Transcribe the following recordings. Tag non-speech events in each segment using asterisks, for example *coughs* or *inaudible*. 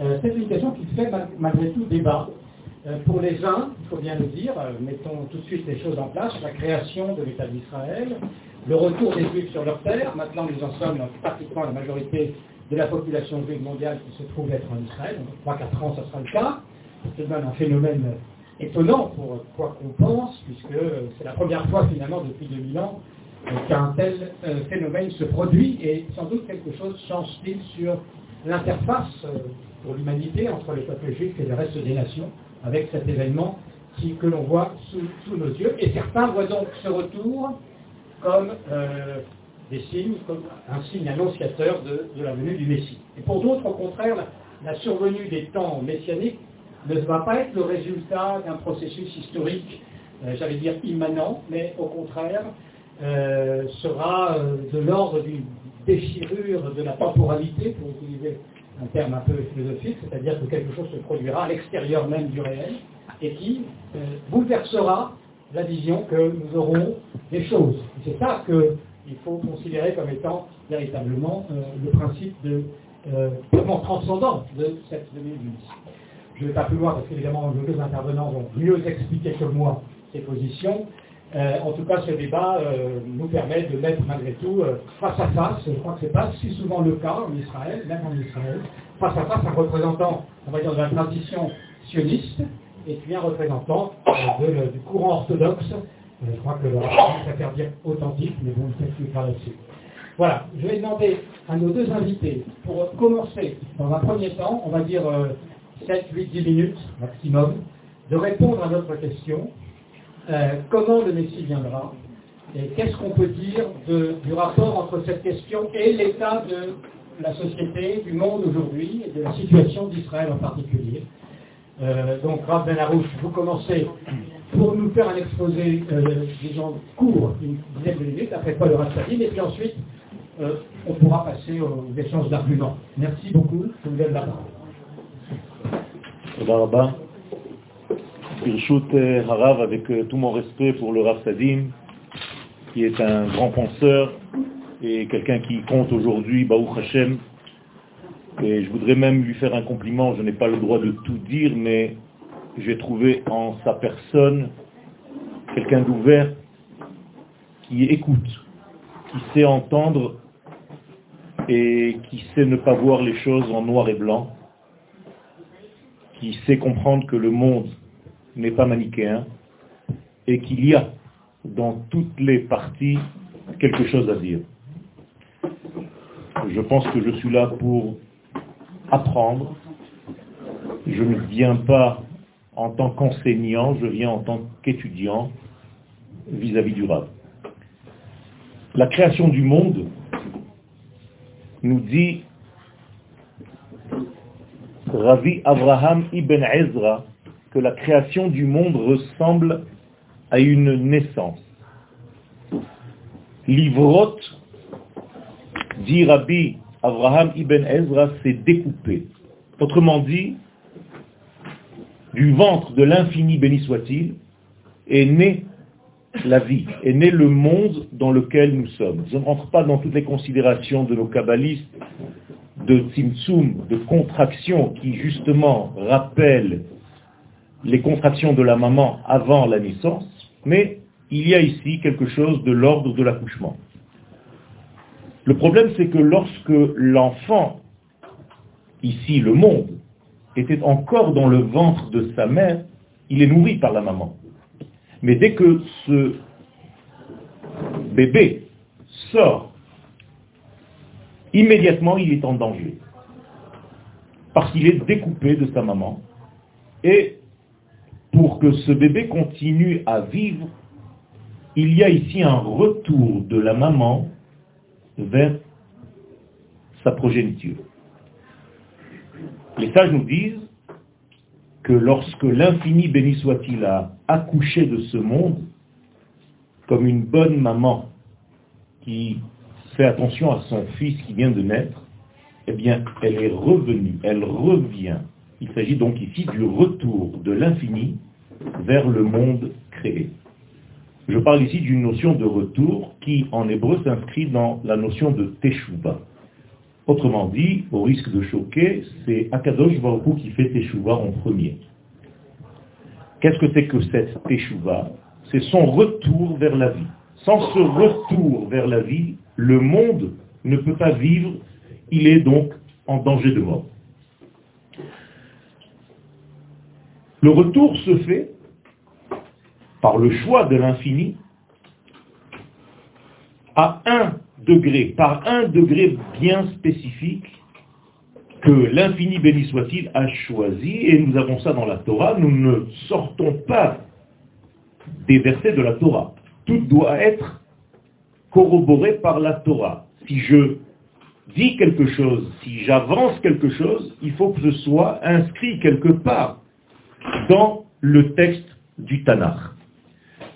Euh, c'est une question qui fait malgré tout débat. Euh, pour les uns, il faut bien le dire, euh, mettons tout de suite les choses en place, la création de l'État d'Israël, le retour des Juifs sur leur terre, maintenant nous en sommes pratiquement la majorité de la population juive mondiale qui se trouve être en Israël, donc 3-4 ans ça sera le cas, c'est même un phénomène étonnant pour quoi qu'on pense, puisque c'est la première fois finalement depuis 2000 ans qu'un tel phénomène se produit, et sans doute quelque chose change-t-il sur l'interface pour l'humanité entre les peuples juifs et le reste des nations, avec cet événement que l'on voit sous, nos yeux. Et certains voient donc ce retour comme euh, des signes, comme un signe annonciateur de, la venue du Messie. Et pour d'autres, au contraire, la, survenue des temps messianiques ne va pas être le résultat d'un processus historique, euh, j'allais dire immanent, mais au contraire euh, sera de l'ordre d'une déchirure de la temporalité, pour utiliser un terme un peu philosophique, c'est-à-dire que quelque chose se produira à l'extérieur même du réel et qui euh, bouleversera la vision que nous aurons des choses. C'est ça qu'il faut considérer comme étant véritablement euh, le principe de, euh, purement transcendant de cette 2010. Je ne vais pas plus loin parce qu'évidemment les deux intervenants vont mieux expliquer que moi ces positions. Euh, en tout cas, ce débat euh, nous permet de mettre malgré tout euh, face à face, je crois que ce n'est pas si souvent le cas en Israël, même en Israël, face à face un représentant, on va dire, de la tradition sioniste, et puis un représentant du courant orthodoxe, je crois que le préfère dire authentique, mais bon, ne plus pas là-dessus. Voilà, je vais demander à nos deux invités, pour commencer, dans un premier temps, on va dire 7, 8, 10 minutes maximum, de répondre à notre question, euh, comment le Messie viendra et qu'est-ce qu'on peut dire du rapport entre cette question et l'état de la société, du monde aujourd'hui et de la situation d'Israël en particulier. Euh, donc, Rav Ben Arouche, vous commencez pour nous faire un exposé, euh, disons, court, une dizaine de minutes, après quoi le et puis ensuite, euh, on pourra passer aux échanges d'arguments. Merci beaucoup, je vous donne la parole. Birshut euh, Harav, avec euh, tout mon respect pour le Rav Sadim, qui est un grand penseur et quelqu'un qui compte aujourd'hui, Baruch Hashem. Et je voudrais même lui faire un compliment, je n'ai pas le droit de tout dire, mais j'ai trouvé en sa personne quelqu'un d'ouvert qui écoute, qui sait entendre et qui sait ne pas voir les choses en noir et blanc, qui sait comprendre que le monde n'est pas manichéen et qu'il y a dans toutes les parties quelque chose à dire. Je pense que je suis là pour apprendre. Je ne viens pas en tant qu'enseignant, je viens en tant qu'étudiant vis-à-vis du Rav. La création du monde nous dit Ravi Abraham ibn Ezra que la création du monde ressemble à une naissance. L'ivrot, dit Rabbi Abraham ibn Ezra, s'est découpé. Autrement dit, du ventre de l'infini béni soit-il, est née la vie, est né le monde dans lequel nous sommes. Je ne rentre pas dans toutes les considérations de nos kabbalistes, de tzimtzum, de contraction qui justement rappellent les contractions de la maman avant la naissance, mais il y a ici quelque chose de l'ordre de l'accouchement. Le problème, c'est que lorsque l'enfant, ici le monde, était encore dans le ventre de sa mère, il est nourri par la maman. Mais dès que ce bébé sort, immédiatement il est en danger. Parce qu'il est découpé de sa maman. Et pour que ce bébé continue à vivre, il y a ici un retour de la maman vers sa progéniture. Les sages nous disent que lorsque l'infini béni soit-il a accouché de ce monde, comme une bonne maman qui fait attention à son fils qui vient de naître, eh bien, elle est revenue, elle revient il s'agit donc ici du retour de l'infini vers le monde créé. Je parle ici d'une notion de retour qui, en hébreu, s'inscrit dans la notion de teshuva. Autrement dit, au risque de choquer, c'est Akadosh Baruch qui fait Teshuvah en premier. Qu'est-ce que c'est que cette Teshuvah C'est son retour vers la vie. Sans ce retour vers la vie, le monde ne peut pas vivre, il est donc en danger de mort. Le retour se fait par le choix de l'infini à un degré, par un degré bien spécifique que l'infini béni soit-il a choisi, et nous avons ça dans la Torah, nous ne sortons pas des versets de la Torah. Tout doit être corroboré par la Torah. Si je dis quelque chose, si j'avance quelque chose, il faut que ce soit inscrit quelque part dans le texte du Tanakh.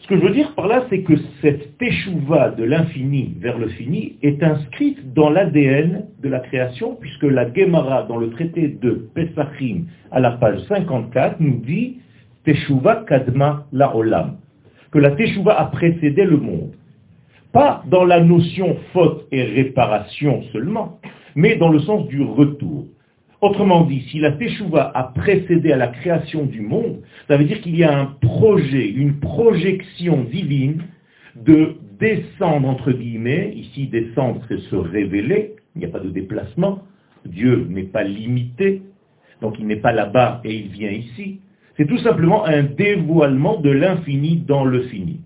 Ce que je veux dire par là, c'est que cette teshuva de l'infini vers le fini est inscrite dans l'ADN de la création, puisque la Gemara, dans le traité de Pesachim, à la page 54, nous dit teshuva kadma la olam, que la teshuva a précédé le monde. Pas dans la notion faute et réparation seulement, mais dans le sens du retour. Autrement dit, si la Teshuvah a précédé à la création du monde, ça veut dire qu'il y a un projet, une projection divine de descendre, entre guillemets, ici descendre c'est se révéler, il n'y a pas de déplacement, Dieu n'est pas limité, donc il n'est pas là-bas et il vient ici. C'est tout simplement un dévoilement de l'infini dans le fini.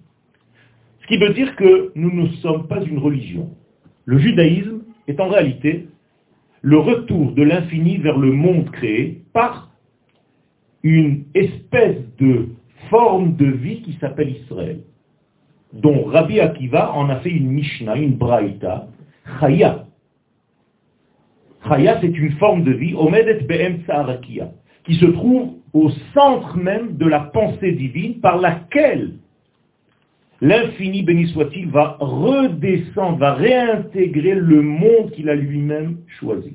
Ce qui veut dire que nous ne sommes pas une religion. Le judaïsme est en réalité le retour de l'infini vers le monde créé par une espèce de forme de vie qui s'appelle Israël, dont Rabbi Akiva en a fait une Mishnah, une Braïta, Chaya. Chaya, c'est une forme de vie, Omedet Be'em qui se trouve au centre même de la pensée divine par laquelle l'infini, béni soit-il, va redescendre, va réintégrer le monde qu'il a lui-même choisi.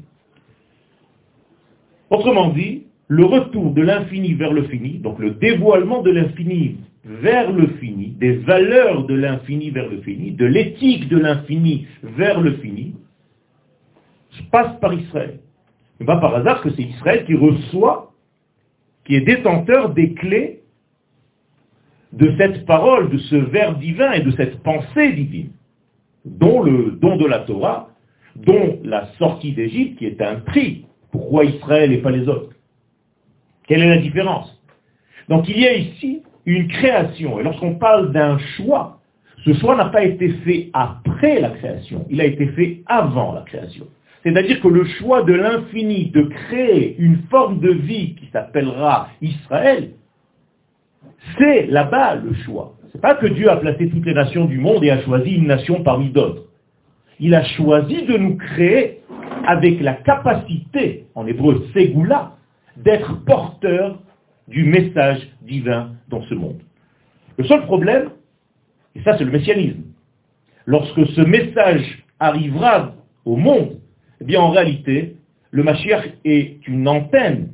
Autrement dit, le retour de l'infini vers le fini, donc le dévoilement de l'infini vers le fini, des valeurs de l'infini vers le fini, de l'éthique de l'infini vers le fini, se passe par Israël. Ce n'est pas par hasard que c'est Israël qui reçoit, qui est détenteur des clés de cette parole, de ce vers divin et de cette pensée divine, dont le don de la Torah, dont la sortie d'Égypte, qui est un prix. Pourquoi Israël et pas les autres Quelle est la différence? Donc il y a ici une création. Et lorsqu'on parle d'un choix, ce choix n'a pas été fait après la création, il a été fait avant la création. C'est-à-dire que le choix de l'infini de créer une forme de vie qui s'appellera Israël c'est là-bas le choix. Ce n'est pas que Dieu a placé toutes les nations du monde et a choisi une nation parmi d'autres. Il a choisi de nous créer avec la capacité, en hébreu ségoula, d'être porteur du message divin dans ce monde. Le seul problème, et ça c'est le messianisme, lorsque ce message arrivera au monde, eh bien en réalité, le Mashiach est une antenne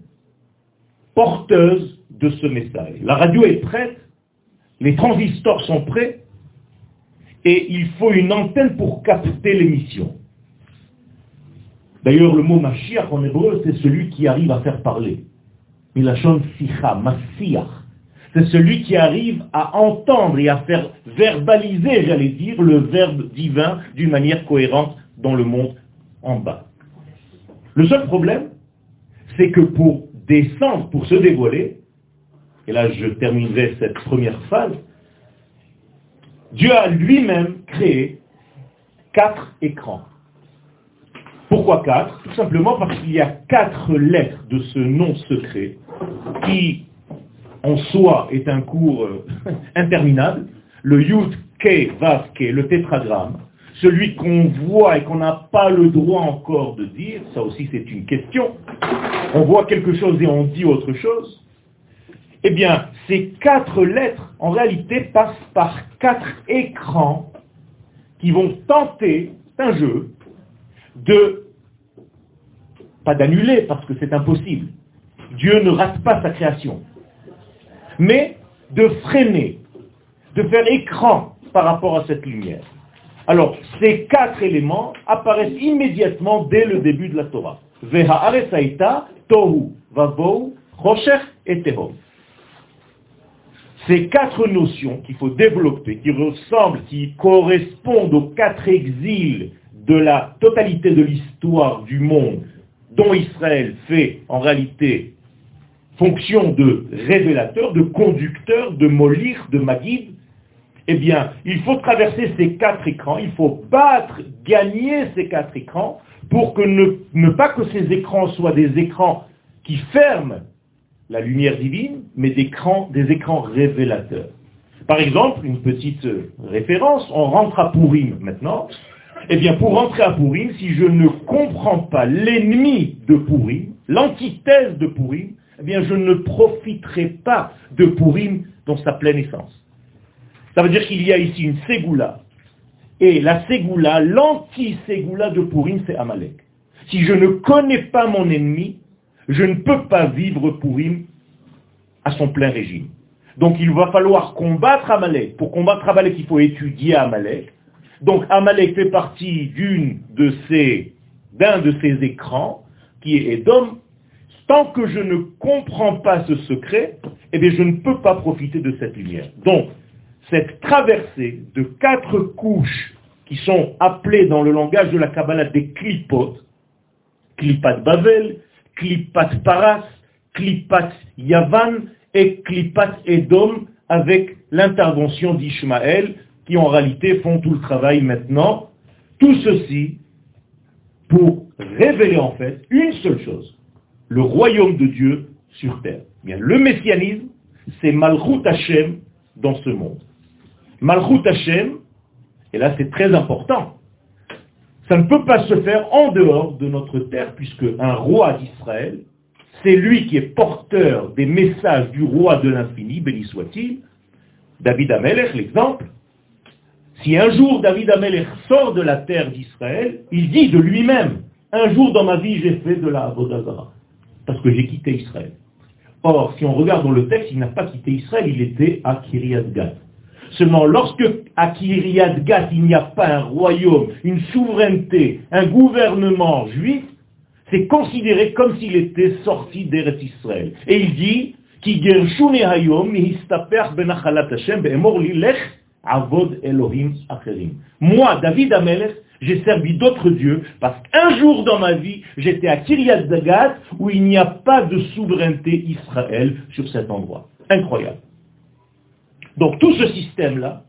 porteuse de ce message. La radio est prête, les transistors sont prêts, et il faut une antenne pour capter l'émission. D'ailleurs, le mot Mashiach en hébreu, c'est celui qui arrive à faire parler. Milachon sicha, Mashiach. C'est celui qui arrive à entendre et à faire verbaliser, j'allais dire, le verbe divin d'une manière cohérente dans le monde en bas. Le seul problème, c'est que pour descendre, pour se dévoiler, et là je terminerai cette première phase, Dieu a lui-même créé quatre écrans. Pourquoi quatre? Tout simplement parce qu'il y a quatre lettres de ce nom secret qui, en soi, est un cours euh, *laughs* interminable. Le Yud, Ke, Vav, Ke, le tétragramme, celui qu'on voit et qu'on n'a pas le droit encore de dire, ça aussi c'est une question. On voit quelque chose et on dit autre chose. Eh bien, ces quatre lettres, en réalité, passent par quatre écrans qui vont tenter, c'est un jeu, de, pas d'annuler parce que c'est impossible, Dieu ne rate pas sa création, mais de freiner, de faire écran par rapport à cette lumière. Alors, ces quatre éléments apparaissent immédiatement dès le début de la Torah. tohu, vavou, et. Ces quatre notions qu'il faut développer, qui ressemblent, qui correspondent aux quatre exils de la totalité de l'histoire du monde, dont Israël fait en réalité fonction de révélateur, de conducteur, de molir, de maguide, eh bien, il faut traverser ces quatre écrans, il faut battre, gagner ces quatre écrans, pour que ne, pas que ces écrans soient des écrans qui ferment la lumière divine, mais des écrans, des écrans révélateurs. Par exemple, une petite référence, on rentre à Purim maintenant. Eh bien, pour rentrer à Purim, si je ne comprends pas l'ennemi de Purim, l'antithèse de Purim, eh bien, je ne profiterai pas de Purim dans sa pleine essence. Ça veut dire qu'il y a ici une Ségoula. Et la Ségoula, l'anti-Ségoula de Purim, c'est Amalek. Si je ne connais pas mon ennemi, je ne peux pas vivre Purim à son plein régime. Donc il va falloir combattre Amalek. Pour combattre Amalek, il faut étudier Amalek. Donc Amalek fait partie d'une de ces, d'un de ces écrans, qui est Edom. Tant que je ne comprends pas ce secret, eh bien je ne peux pas profiter de cette lumière. Donc, cette traversée de quatre couches qui sont appelées dans le langage de la Kabbalah des clipotes, clipat Bavel, clipat Paras, clipat Yavan et clipat Edom avec l'intervention d'Ishmaël qui en réalité font tout le travail maintenant. Tout ceci pour révéler en fait une seule chose, le royaume de Dieu sur terre. Bien, le messianisme, c'est Malchut Hashem dans ce monde. Malchut Hashem, et là c'est très important, ça ne peut pas se faire en dehors de notre terre, puisque un roi d'Israël, c'est lui qui est porteur des messages du roi de l'infini, béni soit-il. David Amelech, l'exemple, si un jour David Amelech sort de la terre d'Israël, il dit de lui-même, un jour dans ma vie j'ai fait de la Avodazara, parce que j'ai quitté Israël. Or, si on regarde dans le texte, il n'a pas quitté Israël, il était à Kiryat Gat. Seulement, lorsque à Kiryat Gat, il n'y a pas un royaume, une souveraineté, un gouvernement juif, c'est considéré comme s'il était sorti d'Eretz Israël. Et il dit, lech Avod Elohim. Moi, David Amelech, j'ai servi d'autres dieux parce qu'un jour dans ma vie, j'étais à Kiryat Dagat où il n'y a pas de souveraineté Israël sur cet endroit. Incroyable. Donc tout ce système-là,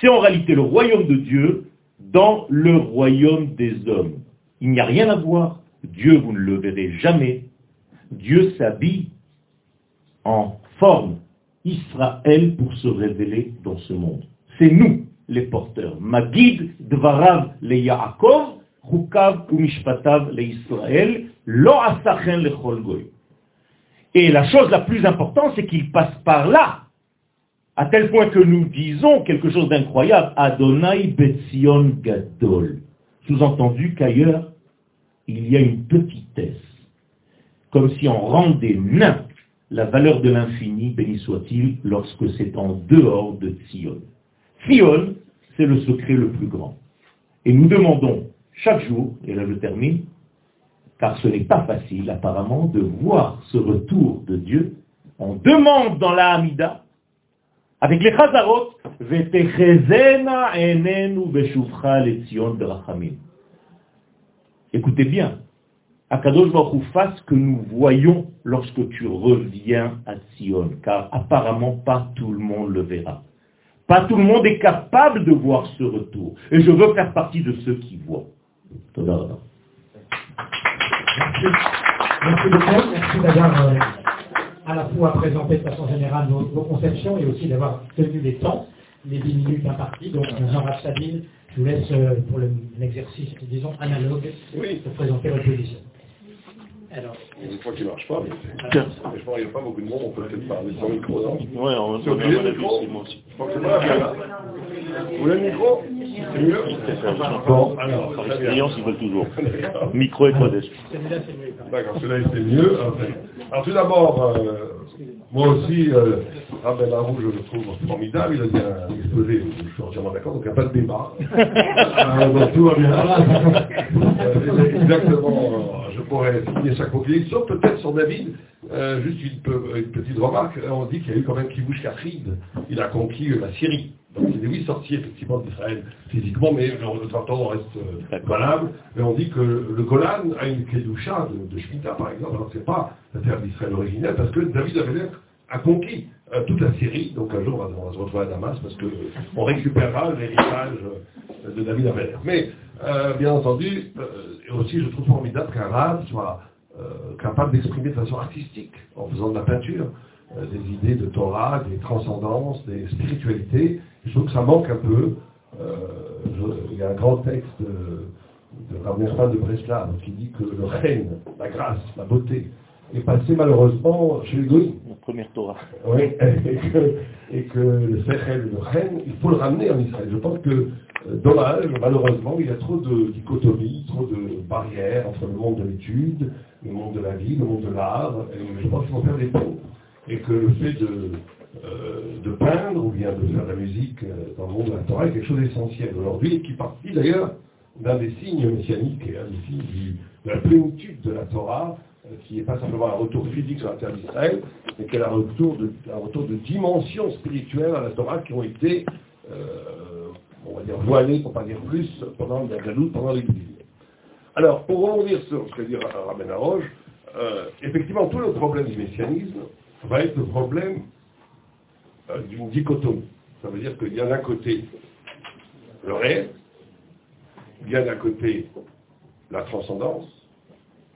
c'est en réalité le royaume de Dieu dans le royaume des hommes. Il n'y a rien à voir. Dieu, vous ne le verrez jamais. Dieu s'habille en forme Israël pour se révéler dans ce monde c'est nous les porteurs. Magid dvarav le Yaakov, chukav umishpatav le Israël, lo asachen le goy. Et la chose la plus importante, c'est qu'il passe par là, à tel point que nous disons quelque chose d'incroyable, Adonai Betzion Gadol. Sous-entendu qu'ailleurs, il y a une petitesse, comme si on rendait nain la valeur de l'infini, béni soit-il, lorsque c'est en dehors de Sion. Sion, c'est le secret le plus grand. Et nous demandons chaque jour, et là je termine, car ce n'est pas facile apparemment de voir ce retour de Dieu, on demande dans la avec les Chazarot, Écoutez bien, Akadosh Baruch que nous voyons lorsque tu reviens à Sion, car apparemment pas tout le monde le verra. Pas tout le monde est capable de voir ce retour. Et je veux faire partie de ceux qui voient. À la fois présenté de façon générale vos, conceptions et aussi d'avoir tenu les temps, les 10 minutes imparties. Donc, Jean-Raph Sabine, je vous laisse euh, pour l'exercice, disons, analogue, de présenter votre position. Alors, Il y a des fois qui ne marchent pas, mais je pense qu'il n'y a pas beaucoup de monde, on peut peut-être parler sans micro, non Ouais, on C'est obligé le micro Je pense que c'est pas la peine. Vous voulez le micro C'est mieux Bon, alors, bien. clients, ils veulent toujours. Micro et modeste. c'est. D'accord, celui-là était mieux. Alors tout d'abord, euh, moi aussi, euh, Rabel je le trouve formidable, il a un exposé, je suis entièrement d'accord, donc il n'y a pas de débat. *laughs* Euh, donc tout va bien. Euh, exactement, euh, je pourrais signer chaque mot-clé, sauf peut-être sur David, euh, juste une, peu- une petite remarque, on dit qu'il y a eu quand même Kibush Kafrid, il a conquis euh, la Syrie. Donc il est oui sorti effectivement d'Israël physiquement, mais le, le traité reste euh, valable. Mais on dit que le Golan a une Kedusha de, de Shemitah par exemple, alors c'est pas la terre d'Israël originelle, parce que David Amelech a conquis euh, toute la Syrie, donc un jour on va, on va se retrouver à Damas, parce que euh, on récupérera l'héritage euh, de David Amelech. Mais euh, bien entendu, euh, et aussi je trouve formidable qu'un rave soit euh, capable d'exprimer de façon artistique, en faisant de la peinture, euh, des idées de Torah, des transcendances, des spiritualités. Je trouve que ça manque un peu. Euh, il y a un grand texte de, de Rav Nerman de Breslav qui dit que le règne, la grâce, la beauté est passé malheureusement chez. La première Torah. Oui, *laughs* et que, le Sechel, le Ren, il faut le ramener en Israël. Je pense que, euh, dommage, malheureusement, il y a trop de dichotomies, trop de barrières entre le monde de l'étude, le monde de la vie, le monde de l'art, et je pense qu'il faut faire des ponts. Et que le fait de, euh, peindre ou bien de faire de la musique euh, dans le monde de la Torah est quelque chose d'essentiel aujourd'hui, et qui partit d'ailleurs d'un des signes messianiques et un des signes du- de la plénitude de la Torah, qui n'est pas simplement un retour physique sur la terre d'Israël, mais qu'elle a un retour de, un retour de dimensions spirituelles à la Torah qui ont été, euh, on va dire, voilées, pour pas dire plus, pendant la galoute, pendant l'exil. Alors, pour rebondir sur ce que dit Ra- Rabben Aroche, euh, effectivement, tout le problème du messianisme va être le problème euh, d'une dichotomie. Ça veut dire qu'il y a d'un côté le réel, il y a d'un côté la transcendance,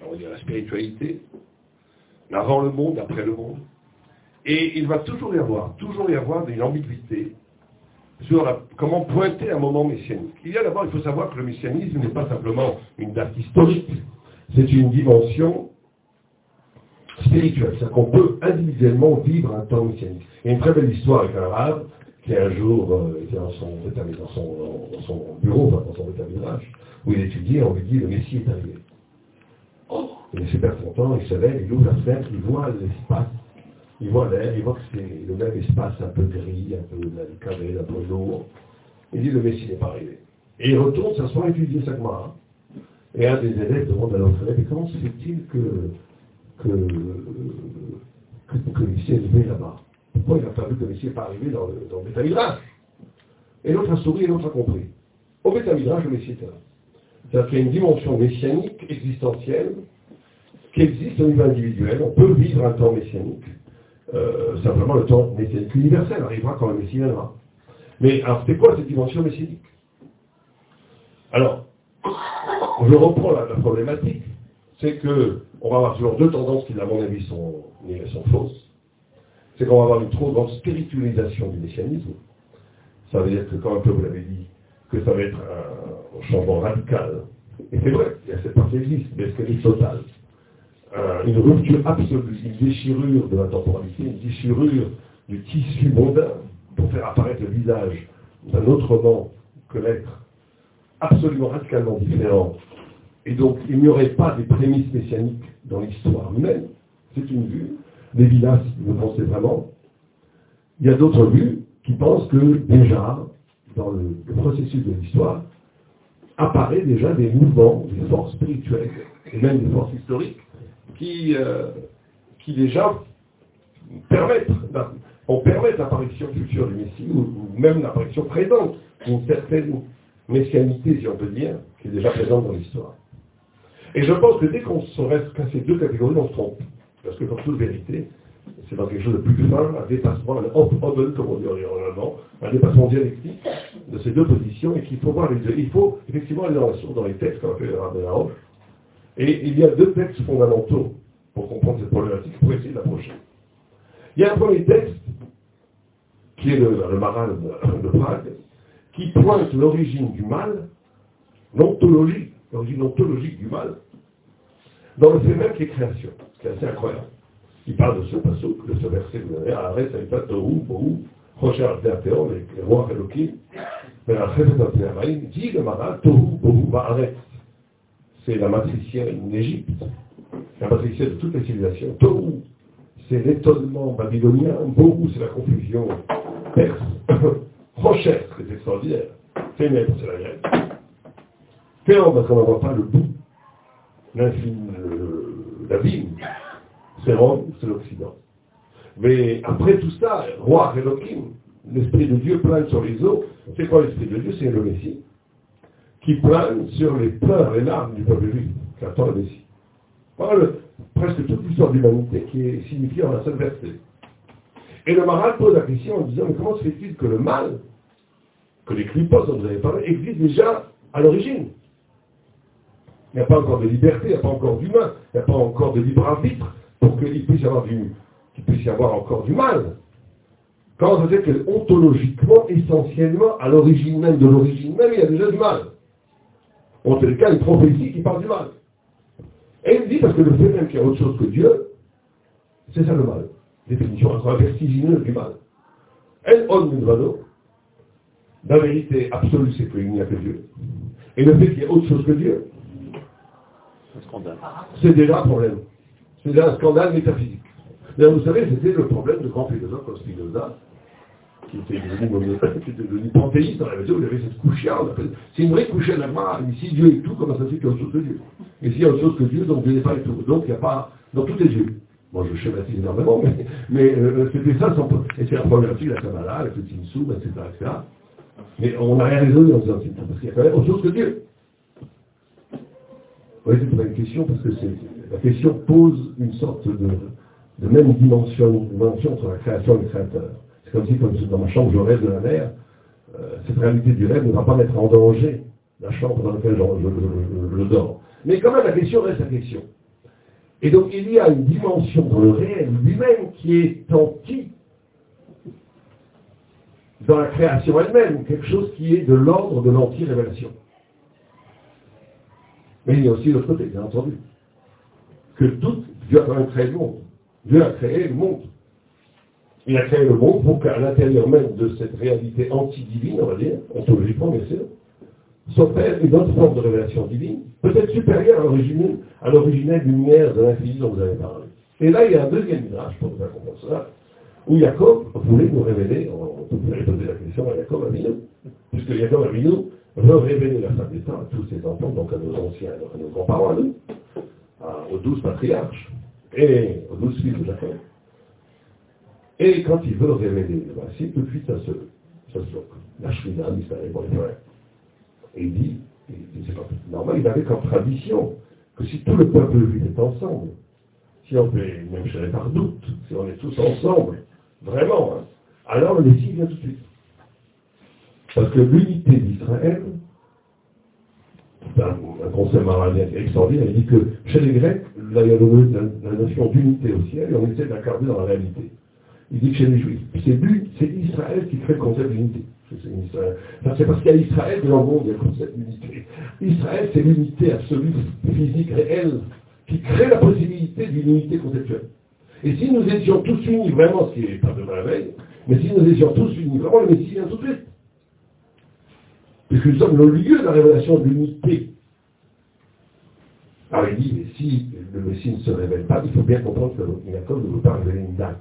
on va dire la spiritualité, l'avant le monde, après le monde, et il va toujours y avoir, toujours y avoir une ambiguïté sur comment pointer un moment messianique. Il y a d'abord, il faut savoir que le messianisme n'est pas simplement une date historique, c'est une dimension spirituelle. C'est-à-dire qu'on peut individuellement vivre un temps messianique. Il y a une très belle histoire avec un arabe qui un jour euh, était dans son, bureau, enfin dans son établissage, où il étudiait, on lui dit le Messie est arrivé. Il est super content, il se lève, il ouvre la fenêtre, il voit l'espace, il voit l'air, il voit que c'est le même espace un peu gris, un peu carré, un peu lourd. Il dit le Messie n'est pas arrivé. Et il retourne s'asseoir et étudier sa Gemara. Et un des élèves demande à l'autre élève, comment se fait-il que, que, que, le Messie est arrivé là-bas? Pourquoi il n'a pas vu que le Messie n'est pas arrivé dans le, dans le Et l'autre a souri et l'autre a compris. Au Beth Midrash, le Messie était là. C'est-à-dire qu'il y a une dimension messianique, existentielle, qui existe au niveau individuel. On peut vivre un temps messianique. Euh, simplement, le temps messianique universel arrivera quand le Messie viendra. Mais alors, c'est quoi cette dimension messianique? Alors, je reprends la, problématique. C'est que on va avoir toujours deux tendances qui, à mon avis, sont, sont fausses. C'est qu'on va avoir une trop grande spiritualisation du messianisme. Ça veut dire que, comme un peu vous l'avez dit, que ça va être un changement radical. Et c'est vrai, cette partie existe, mais est-ce qu'elle est totale? Euh, Une rupture absolue, une déchirure de la temporalité, une déchirure du tissu mondain pour faire apparaître le visage d'un autre nom que l'être absolument radicalement différent. Et donc, il n'y aurait pas des prémices messianiques dans l'histoire humaine. C'est une vue. Les Vilas le pensaient vraiment. Il y a d'autres vues qui pensent que déjà, dans le, le processus de l'histoire, apparaît déjà des mouvements, des forces spirituelles, et même des forces historiques, qui, euh, qui déjà permettent, on permet l'apparition future du Messie, ou, même l'apparition présente, d'une certaine messianité, si on peut dire, qui est déjà présente dans l'histoire. Et je pense que dès qu'on se reste qu'à ces deux catégories, on se trompe. Parce que pour toute vérité, c'est dans quelque chose de plus fin, un dépassement, un open, comme on dit en allemand, un dépassement dialectique de ces deux positions, et qu'il faut voir les deux. Il faut effectivement aller dans, dans les textes, comme a fait le Rabbin et il y a deux textes fondamentaux pour comprendre cette problématique, pour essayer d'approcher. Il y a un premier texte, qui est le, Maral de, de Prague, qui pointe l'origine du mal, l'ontologie, l'origine ontologique du mal, dans le fait même qui est création. C'est assez incroyable. Il parle de ce passage, de ce verset que vous avez, arrête, ça pas Tohu, Bohu, Rocher Altéathéon, les rois Elohim, mais Chesed Altéamaïm, dit le Maral, Tohu, Bohu, arrête. C'est la matricienne d'Égypte, la matricienne de toutes les civilisations. Tohu, c'est l'étonnement babylonien, Bohu, c'est la confusion perse. *coughs* Rocher, c'est extraordinaire. Ténèbres, c'est la grecque. Théon, parce qu'on n'en voit pas le bout. L'infini, l'abîme. C'est Rome, c'est l'Occident. Mais après tout ça, roi Elohim, l'Esprit de Dieu plane sur les eaux. C'est quoi l'Esprit de Dieu? C'est le Messie qui plane sur les pleurs et larmes du peuple juif qui attend le Messie. Voilà presque toute l'histoire de l'humanité qui est signifiée en un seul verset. Et le Maral pose la question en disant, mais comment se fait-il que le mal, que les clipos dont vous avez parlé, existe déjà à l'origine? Il n'y a pas encore de liberté, il n'y a pas encore d'humain, il n'y a pas encore de libre arbitre pour qu'il puisse y avoir du, qu'il puisse y avoir encore du mal. Quand on sait que ontologiquement, essentiellement, à l'origine même de l'origine même, il y a déjà du mal. En tous les cas, une prophétie qui parle du mal. Et il dit, parce que le fait même qu'il y a autre chose que Dieu, c'est ça le mal. Définition vertigineuse du mal. Elle on vado. La vérité absolue, c'est qu'il n'y a que Dieu. Et le fait qu'il y ait autre chose que Dieu, c'est déjà un problème. C'est déjà un scandale métaphysique. D'ailleurs, vous savez, c'était le problème de grands philosophes comme Spinoza, qui était devenu, panthéiste dans la mesure où il avait cette couchière. C'est une vraie couchière là-bas. Si Dieu est tout, comment ça se fait qu'il y a autre chose que Dieu? Et s'il y a autre chose que Dieu, donc Dieu n'est pas et tout. Donc il n'y a pas. Dans tout est Dieu. Moi, je schématise énormément, mais, mais euh, c'était ça son. Et c'est la fille, la Kabbalah, le petit Soum, etc., etc. Mais on n'a rien résolu en disant parce qu'il y a quand même autre chose que Dieu. Oui, c'est pas une question, parce que la question pose une sorte de, de même dimension, dimension entre la création et le créateur. C'est comme si, comme dans ma chambre, je rêve de la mer, euh, cette réalité du rêve ne va pas mettre en danger la chambre dans laquelle je, dors. Mais quand même, la question reste la question. Et donc, il y a une dimension dans le réel lui-même qui est anti dans la création elle-même, quelque chose qui est de l'ordre de l'anti-révélation. Mais il y a aussi l'autre côté, bien entendu. Que tout, Dieu a quand même créé le monde. Dieu a créé le monde. Il a créé le monde pour qu'à l'intérieur même de cette réalité anti-divine, on va dire, ontologiquement bien sûr, s'opère une autre forme de révélation divine, peut-être supérieure à l'originelle lumière de l'infini dont vous avez parlé. Et là, il y a un deuxième mirage pour nous accompagner cela, où Jacob voulait nous révéler, on peut poser la question à Jacob Amino, puisque Jacob Amino veut révéler la femme d'État à tous ses enfants, donc à nos anciens, à nos grands-parents, à nous, aux douze patriarches, et aux douze fils de Jacob. Et quand il veut révéler le principe, tout de suite ça se, ça se bloque. La Shrina, Israël, bon, Et il dit, c'est pas normal, il avait comme tradition que si tout le peuple vivait ensemble, si on peut, même les par doute, si on est tous ensemble, vraiment, hein, alors le Messie vient tout de suite. Parce que l'unité d'Israël, c'est un, concept maradien extraordinaire, il dit que chez les Grecs, là, il y a la notion d'unité au ciel, et on essaie d'incarner dans la réalité. Il dit que chez les Juifs, c'est Israël qui crée le concept d'unité. C'est parce a Israël que dans le monde il y a le concept d'unité. Israël, c'est l'unité absolue, physique, réelle, qui crée la possibilité d'une unité conceptuelle. Et si nous étions tous unis vraiment, ce qui n'est pas de la veille, mais si nous étions tous unis vraiment, le Messie vient tout de suite. Puisque nous sommes le lieu de la révélation de l'unité. Alors il dit, mais si le Messie ne se révèle pas, il faut bien comprendre que Jacob ne veut pas révéler une date.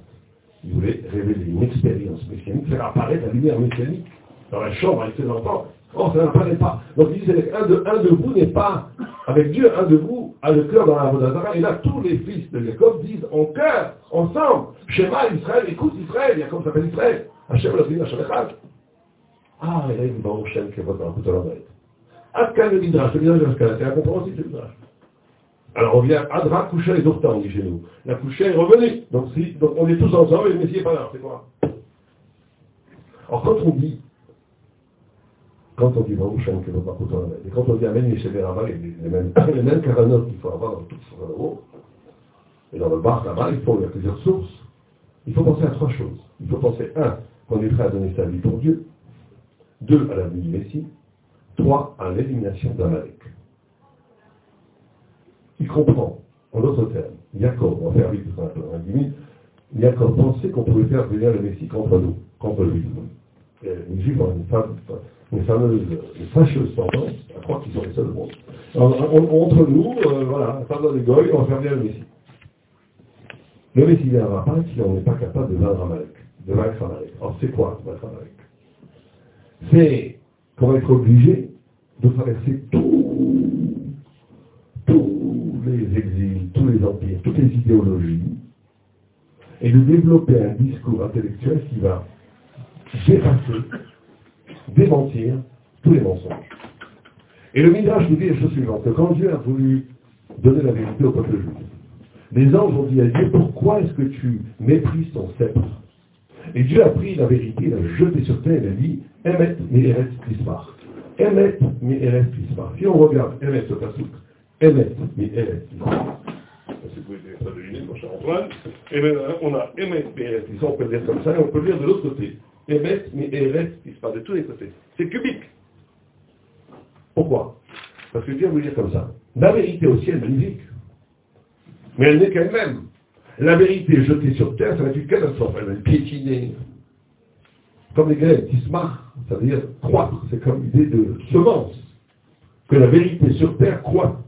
Il voulait révéler une expérience messianique, faire apparaître la lumière messianique dans la chambre avec ses enfants. Or, ça n'apparaît pas. Donc il dit, un de, de vous n'est pas avec Dieu, un de vous a le cœur dans la Vodazara. Et là, tous les fils de Jacob disent en cœur, ensemble, Shema Israël, écoute Israël, Jacob s'appelle Israël. Hachem le Hachem Echad. Ah, il dit, bon, Hachem, qui va dans la le Midrash, le Midrash c'est incompréhensible, le. Alors on vient Adra, Coucha et Dorta, on dit chez nous. La Coucha est revenue. Donc, on est tous ensemble et le Messie n'est pas là. C'est quoi? Alors quand on dit, quand on dit Baruch Shem et quand on dit Amen Yeshever Rabba, les mêmes, *coughs* les mêmes caranotes qu'il faut avoir dans tout le et dans le bar là-bas, il, faut, il y a plusieurs sources. Il faut penser à trois choses. Il faut penser, un, qu'on est prêt à donner sa vie pour Dieu. Deux, à la vie du Messie. Trois, à l'élimination d'Amalek il comprend En d'autres termes, Jacob, on va faire vite, un peu, 10 minutes, Jacob pensait qu'on pouvait faire venir le Messie contre nous, contre lui. Et les une, femme, une fameuse, une fâcheuse tendance à croire qu'ils sont les seuls au monde. entre nous, euh, voilà, pardon les goy, on va faire venir le Messie. Le Messie viendra pas si on n'est pas capable de vaincre Amalek, de vaincre Amalek. Alors c'est quoi vaincre Amalek? C'est qu'on va être obligé de traverser tous les exils, tous idéologies, et de développer un discours intellectuel qui va dépasser, démentir tous les mensonges. Et le Midrash nous dit la chose suivante, que quand Dieu a voulu donner la vérité au peuple juif, les anges ont dit à Dieu, pourquoi est-ce que tu méprises ton sceptre? Et Dieu a pris la vérité, l'a jeté sur terre, il a dit, Emet mi eret pismar. Emet mi eret pismar. Si on regarde Emet ce pasouk, Emet mi eret pismar. Vous pouvez ça deviner, mon cher Antoine, et bien, on a Emet pismar, on peut le dire comme ça, et on peut le dire de l'autre côté. Emet mi eret pismar, de tous les côtés. C'est cubique. Pourquoi? Parce que Dieu veut dire comme ça. La vérité au ciel, magnifique. Mais elle n'est qu'elle-même. La vérité jetée sur terre, ça va être une catastrophe. Elle va être piétinée. Comme les Grecs, tismar, ça veut dire croître. C'est comme l'idée de semence. Que la vérité sur terre croît.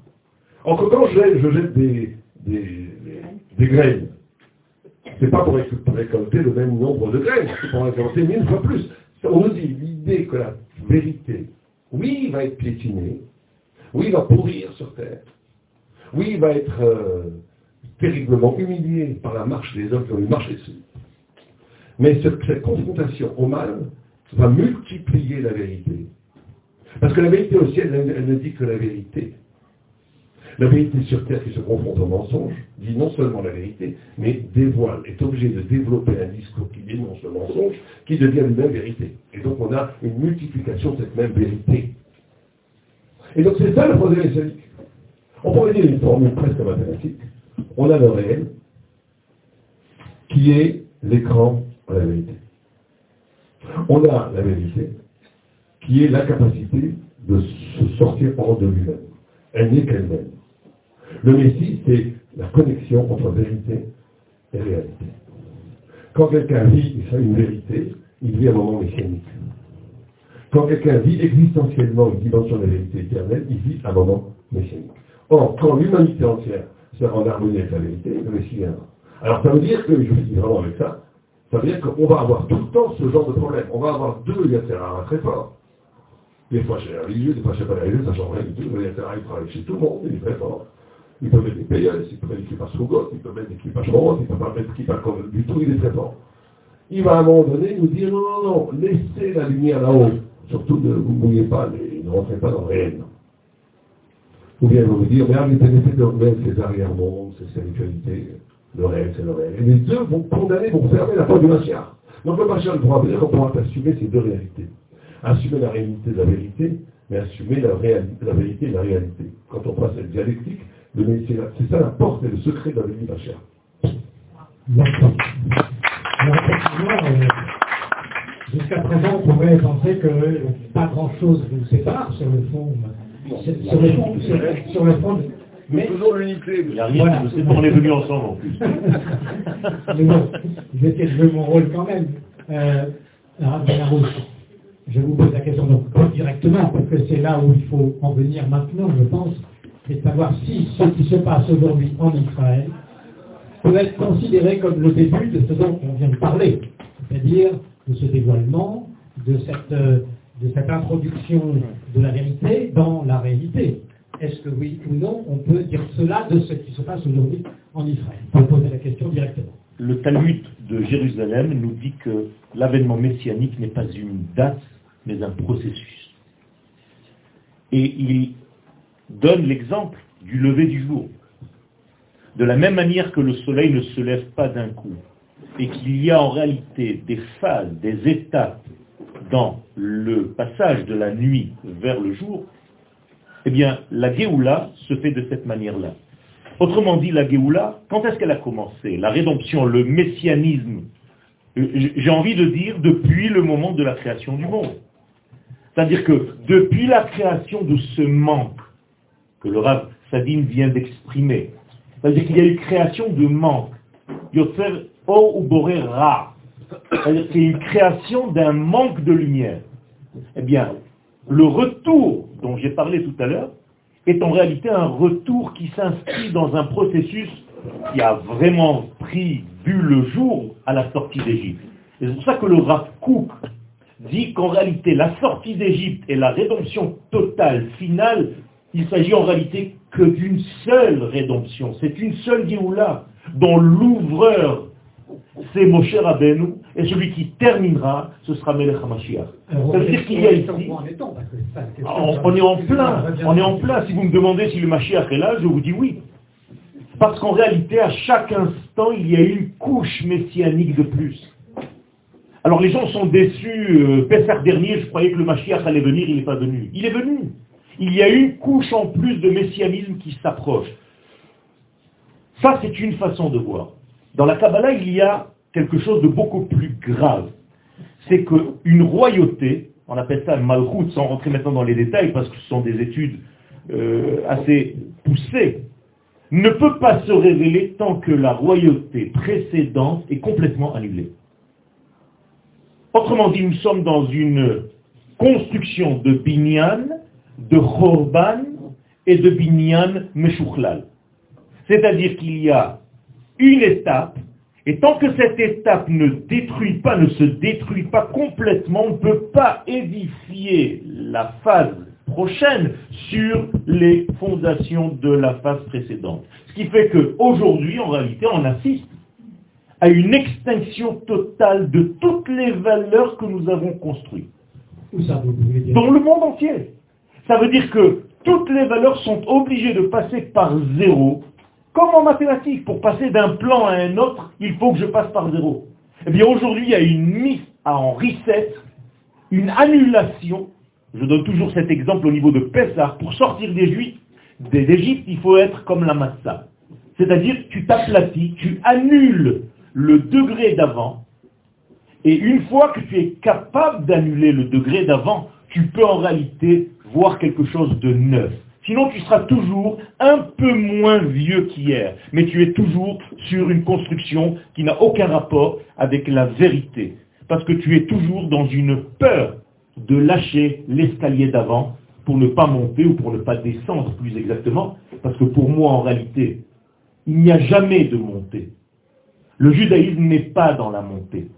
Encore quand je jette des, des, des, graines, c'est pas pour récolter le même nombre de graines, c'est pour récolter mille fois plus. On nous dit l'idée que la vérité, oui, va être piétinée, oui, va pourrir sur terre, oui, va être euh, terriblement humilié par la marche des hommes qui ont eu marché dessus. Mais cette, confrontation au mal va multiplier la vérité. Parce que la vérité au ciel, elle, ne dit que la vérité. La vérité sur terre qui se confronte au mensonge dit non seulement la vérité, mais dévoile, est obligé de développer un discours qui dénonce le mensonge, qui devient lui-même vérité. Et donc on a une multiplication de cette même vérité. Et donc c'est ça le projet messianique. On pourrait dire une formule presque mathématique on a le réel, qui est l'écran à la vérité. On a la vérité, qui est la capacité de se sortir hors de lui-même. Elle n'est qu'elle-même. Le Messie, c'est la connexion entre vérité et réalité. Quand quelqu'un vit une vérité, il vit un moment messianique. Quand quelqu'un vit existentiellement une dimension de la vérité éternelle, il vit un moment messianique. Or, quand l'humanité entière en harmonie avec la vérité, le Messie viendra. Alors ça veut dire que, je dis vraiment avec ça, ça veut dire qu'on va avoir tout le temps ce genre de problème. On va avoir deux Yatsera très forts. Des fois chez les religieux, des fois chez les religieux, ça change rien du tout. Le Yatsera, il travaille chez tout le monde, il est très fort. Il peut mettre des payeuses, il peut mettre l'équipage Sougot, il peut mettre l'équipage rose, il peut pas mettre l'équipage comme du tout, il est très fort. Il va à un moment donné nous dire non, non, non, laissez la lumière là-haut. Surtout ne vous mouillez pas, ne rentrez pas dans le réel. Ou bien vont vous dire, mais arrêtez de remettre ces arrière-mondes, ces spiritualités, le rêve, c'est le rêve. Et les deux vont condamner, vont fermer la porte du Machar. Donc le Machar ne pourra dire qu'on pourra assumer ces deux réalités. Assumer la réalité de la vérité, mais assumer la, vérité et la réalité. Quand on passe cette dialectique, c'est ça la porte et le secret de la vie. D'accord. Euh, jusqu'à présent, on pourrait penser que pas grand-chose nous sépare sur le fond sur, le fond, sur, le fond mais toujours l'unité. Il n'y a rien voilà. de on est venus ensemble en plus. *laughs* mais bon, j'essaie de jouer mon rôle quand même. Euh, je vous pose la question donc pas directement, parce que c'est là où il faut en venir maintenant, je pense, c'est savoir si ce qui se passe aujourd'hui en Israël peut être considéré comme le début de ce dont on vient de parler, c'est-à-dire de ce dévoilement, de cette introduction de la vérité dans la réalité. Est-ce que oui ou non, on peut dire cela de ce qui se passe aujourd'hui en Israël? Peut poser la question directement. Le Talmud de Jérusalem nous dit que l'avènement messianique n'est pas une date, mais un processus. Et il donne l'exemple du lever du jour. De la même manière que le soleil ne se lève pas d'un coup, et qu'il y a en réalité des phases, des étapes dans le passage de la nuit vers le jour, eh bien, la Géoula se fait de cette manière-là. Autrement dit, la Géoula, quand est-ce qu'elle a commencé? La rédemption, le messianisme, euh, j'ai envie de dire depuis le moment de la création du monde. C'est-à-dire que depuis la création de ce manque que le Rav Sadine vient d'exprimer, C'est-à-dire qu'il y a une création de manque. Yotzer ou Ra. C'est-à-dire qu'il y a une création d'un manque de lumière. Eh bien, le retour dont j'ai parlé tout à l'heure est en réalité un retour qui s'inscrit dans un processus qui a vraiment pris, vu le jour à la sortie d'Égypte. C'est pour ça que le Rav dit qu'en réalité, la sortie d'Égypte et la rédemption totale, finale, il s'agit en réalité que d'une seule rédemption. C'est une seule Géoula dont l'ouvreur, c'est Moshe Rabbeinu, et celui qui terminera, ce sera Melech HaMashiach. Ça veut dire qu'il y a ici... On est en plein, on est en plein. Si vous me demandez si le Mashiach est là, je vous dis oui. Parce qu'en réalité, à chaque instant, il y a une couche messianique de plus. Alors les gens sont déçus. Euh, Pessah dernier, je croyais que le Mashiach allait venir, il n'est pas venu. Il est venu. Il y a une couche en plus de messianisme qui s'approche. Ça, c'est une façon de voir. Dans la Kabbalah, il y a quelque chose de beaucoup plus grave. C'est qu'une royauté, on appelle ça malchut, sans rentrer maintenant dans les détails, parce que ce sont des études euh, assez poussées, ne peut pas se révéler tant que la royauté précédente est complètement annulée. Autrement dit, nous sommes dans une construction de binyan, de chorban et de binyan meshuchlal. C'est-à-dire qu'il y a une étape, et tant que cette étape ne détruit pas, ne se détruit pas complètement, on ne peut pas édifier la phase prochaine sur les fondations de la phase précédente. Ce qui fait qu'aujourd'hui, en réalité, on assiste à une extinction totale de toutes les valeurs que nous avons construites. Dans le monde entier. Ça veut dire que toutes les valeurs sont obligées de passer par zéro, comme en mathématiques. Pour passer d'un plan à un autre, il faut que je passe par zéro. Eh bien aujourd'hui, il y a une mise en reset, une annulation. Je donne toujours cet exemple au niveau de Pessah. Pour sortir des Juifs, d'Égypte, il faut être comme la massa. C'est-à-dire, tu t'aplatis, tu annules le degré d'avant, et une fois que tu es capable d'annuler le degré d'avant, tu peux en réalité voir quelque chose de neuf. Sinon, tu seras toujours un peu moins vieux qu'hier, mais tu es toujours sur une construction qui n'a aucun rapport avec la vérité, parce que tu es toujours dans une peur de lâcher l'escalier d'avant pour ne pas monter ou pour ne pas descendre plus exactement, parce que pour moi, en réalité, il n'y a jamais de montée. Le judaïsme n'est pas dans la montée.